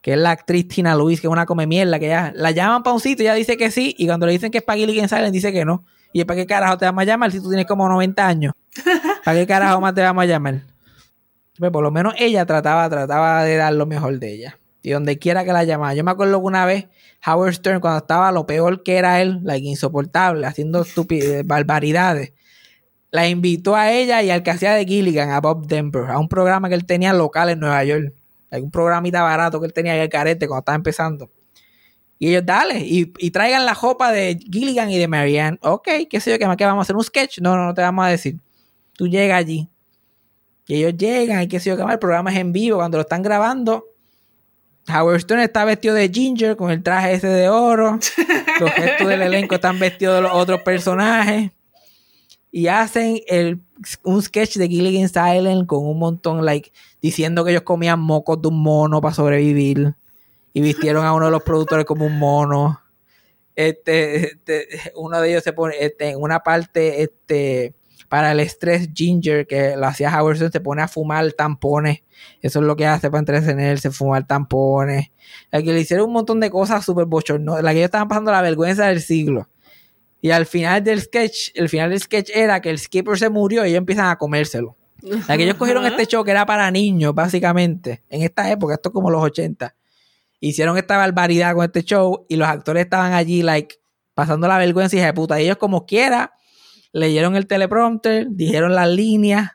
Que es la actriz Tina Luis, que es una come mierda, que ya la llaman para un sitio y ella dice que sí, y cuando le dicen que es para Gilligan Silent dice que no. Y ¿para qué carajo te vamos a llamar si tú tienes como 90 años? ¿Para qué carajo más te vamos a llamar? Pues por lo menos ella trataba, trataba de dar lo mejor de ella. Y donde quiera que la llamara. Yo me acuerdo que una vez Howard Stern, cuando estaba lo peor que era él, like, insoportable, haciendo estupidez, barbaridades, la invitó a ella y al que hacía de Gilligan, a Bob Denver, a un programa que él tenía local en Nueva York. Like, un programita barato que él tenía ahí al carete cuando estaba empezando. Y ellos, dale, y, y traigan la jopa de Gilligan y de Marianne. Ok, qué sé yo, que más que vamos a hacer un sketch. No, no, no te vamos a decir. Tú llegas allí. Y ellos llegan, y qué sé yo, qué más. El programa es en vivo. Cuando lo están grabando, Howard Stern está vestido de Ginger con el traje ese de oro. Los gestos del elenco están vestidos de los otros personajes. Y hacen el, un sketch de Gilligan Silent con un montón, like, diciendo que ellos comían mocos de un mono para sobrevivir. Y vistieron a uno de los productores como un mono. Este, este, uno de ellos se pone, este, en una parte, este, para el estrés Ginger, que lo hacía Howard Stern, se pone a fumar tampones. Eso es lo que hace para entretenerse, fumar tampones. La que le hicieron un montón de cosas súper bochornosas. La que ellos estaban pasando la vergüenza del siglo. Y al final del sketch, el final del sketch era que el skipper se murió y ellos empiezan a comérselo. La que ellos cogieron este show que era para niños, básicamente. En esta época, esto es como los 80. hicieron esta barbaridad con este show y los actores estaban allí, like, pasando la vergüenza y de puta. Y ellos, como quiera, leyeron el teleprompter, dijeron las líneas,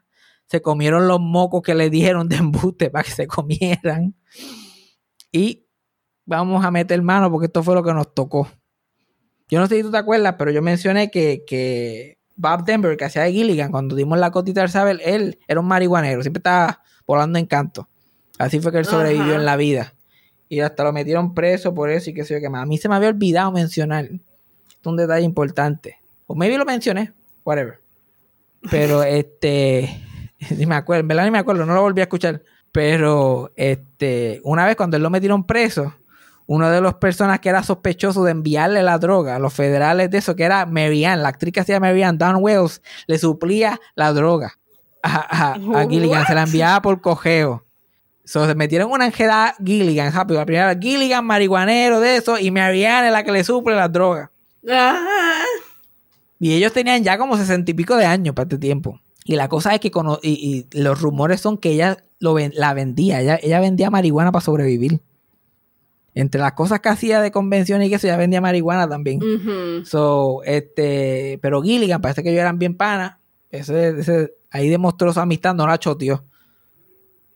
se comieron los mocos que les dijeron de embuste para que se comieran. Y vamos a meter mano porque esto fue lo que nos tocó. Yo no sé si tú te acuerdas, pero yo mencioné que, que Bob Denver, que hacía de Gilligan, cuando dimos la cotita del Sabel, él era un marihuanero, siempre estaba volando en canto. Así fue que él sobrevivió Ajá. en la vida. Y hasta lo metieron preso por eso y qué sé yo qué más. A mí se me había olvidado mencionar. Esto es un detalle importante. O maybe lo mencioné, whatever. Pero este, ni me acuerdo, en verdad ni me acuerdo, no lo volví a escuchar. Pero este, una vez cuando él lo metieron preso, uno de los personas que era sospechoso de enviarle la droga a los federales de eso, que era Marianne, la actriz que hacía Marianne, Don Wells, le suplía la droga a, a- a Gilligan, se la enviaba por cojeo. So, se metieron una angela Gilligan, rápido. La primera Gilligan, marihuanero de eso, y Marianne es la que le suple las drogas. Ajá. Y ellos tenían ya como sesenta y pico de años para este tiempo. Y la cosa es que cono- y, y los rumores son que ella lo ven- la vendía. Ella, ella vendía marihuana para sobrevivir. Entre las cosas que hacía de convención y que eso, ella vendía marihuana también. So, este, pero Gilligan, parece que ellos eran bien panas. Ese, ese- ahí demostró su amistad, no la choteó.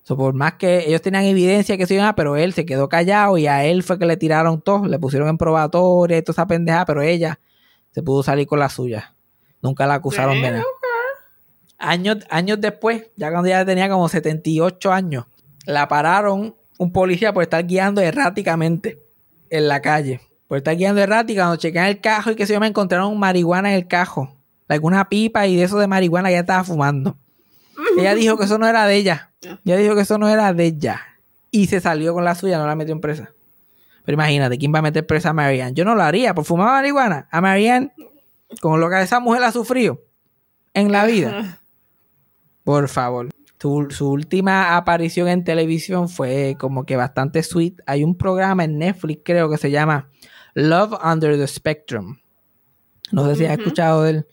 So, por más que ellos tenían evidencia que se iban, pero él se quedó callado y a él fue que le tiraron todo, le pusieron en probatoria y toda esa pendeja, pero ella se pudo salir con la suya. Nunca la acusaron de nada. Años, años después, ya cuando ella tenía como 78 años, la pararon un policía por estar guiando erráticamente en la calle. Por estar guiando errática, cuando chequean el cajo y que se yo me encontraron marihuana en el cajo. Alguna pipa y de eso de marihuana que ella estaba fumando. Ella dijo que eso no era de ella. Ella dijo que eso no era de ella. Y se salió con la suya, no la metió en presa. Pero imagínate, ¿quién va a meter presa a Marianne? Yo no lo haría por fumar marihuana. A Marianne, con lo que esa mujer ha sufrido en la vida. Por favor. Su, su última aparición en televisión fue como que bastante sweet. Hay un programa en Netflix, creo que se llama Love Under the Spectrum. No sé si has escuchado de.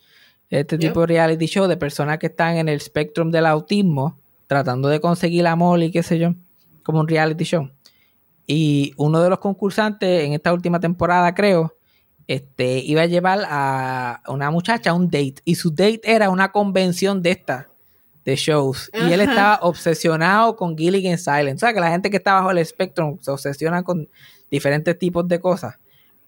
Este tipo de reality show de personas que están en el spectrum del autismo, tratando de conseguir amor y qué sé yo, como un reality show. Y uno de los concursantes en esta última temporada, creo, este, iba a llevar a una muchacha a un date. Y su date era una convención de esta, de shows. Y él estaba obsesionado con Gilligan Silent. O sea, que la gente que está bajo el spectrum se obsesiona con diferentes tipos de cosas.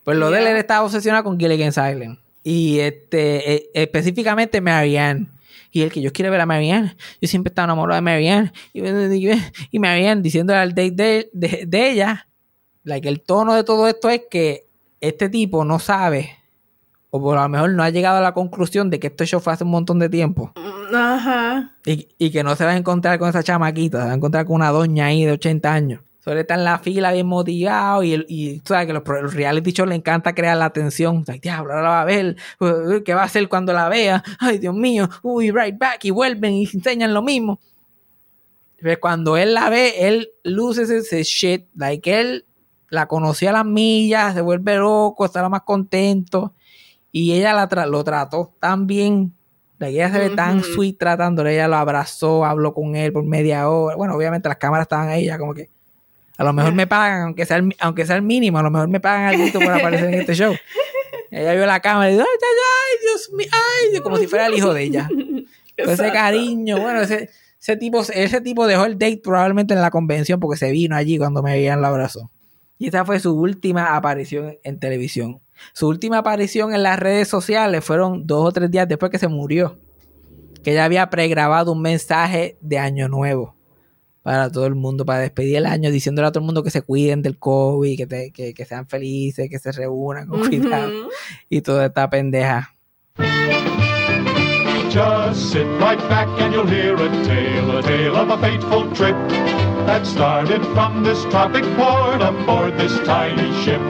Pues lo de él, él estaba obsesionado con Gilligan Silent. Y este, e- específicamente Marianne. Y el que yo quiero ver a Marianne. Yo siempre estaba enamorado de Marianne. Y, y Marianne diciéndole al date de, de, de ella. Like, el tono de todo esto es que este tipo no sabe. O por lo mejor no ha llegado a la conclusión de que este show fue hace un montón de tiempo. Ajá. Y, y que no se va a encontrar con esa chamaquita, se va a encontrar con una doña ahí de 80 años. Solo está en la fila bien motivado y, y tú sabes que los, los reality shows le encanta crear la. O sea, diablo, ahora la va a ver. ¿Qué va a hacer cuando la vea? Ay, Dios mío. Uy, right back. Y vuelven y enseñan lo mismo. Pero cuando él la ve, él luce ese, shit. Like él la conocía a las millas, se vuelve loco, está más contento. Y ella la tra- lo trató tan bien. Like, ella se ve tan sweet tratándole. Ella lo abrazó, habló con él por media hora. Bueno, obviamente las cámaras estaban ahí, ya como que. A lo mejor me pagan, aunque sea el, aunque sea el mínimo, a lo mejor me pagan algo por aparecer en este show. Ella vio la cámara y dijo, ay, ay, ay, Dios mío, ay, Dios", como si fuera el hijo de ella. Con ese cariño, bueno, ese, ese tipo, ese tipo dejó el date probablemente en la convención porque se vino allí cuando me veían la abrazó. Y esa fue su última aparición en televisión. Su última aparición en las redes sociales fueron dos o tres días después que se murió. Que ella había pregrabado un mensaje de Año Nuevo para todo el mundo, para despedir el año, diciéndole a todo el mundo que se cuiden del COVID, que, te- que, que sean felices, que se reúnan con cuidado Ujú. y toda esta pendeja. Just sit right back and you'll hear a tale, a tale of a fateful trip that started from this tropic port aboard this tiny ship.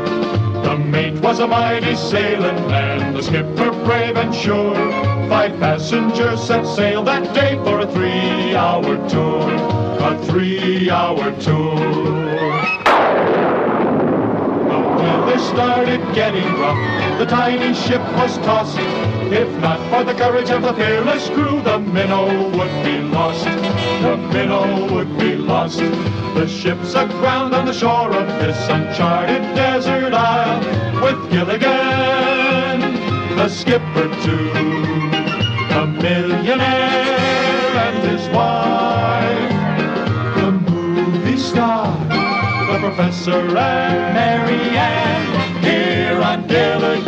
The mate was a mighty sailing man, the skipper brave and sure. Five passengers set sail that day for a three-hour tour, a three-hour tour. The weather started getting rough. The tiny ship was tossed. If not for the courage of the fearless crew, the minnow would be lost. The minnow would be lost. The ship's aground on the shore of this uncharted desert isle with Gilligan, the skipper too, a millionaire and his wife, star, the professor and Mary Ann here on Gilligan's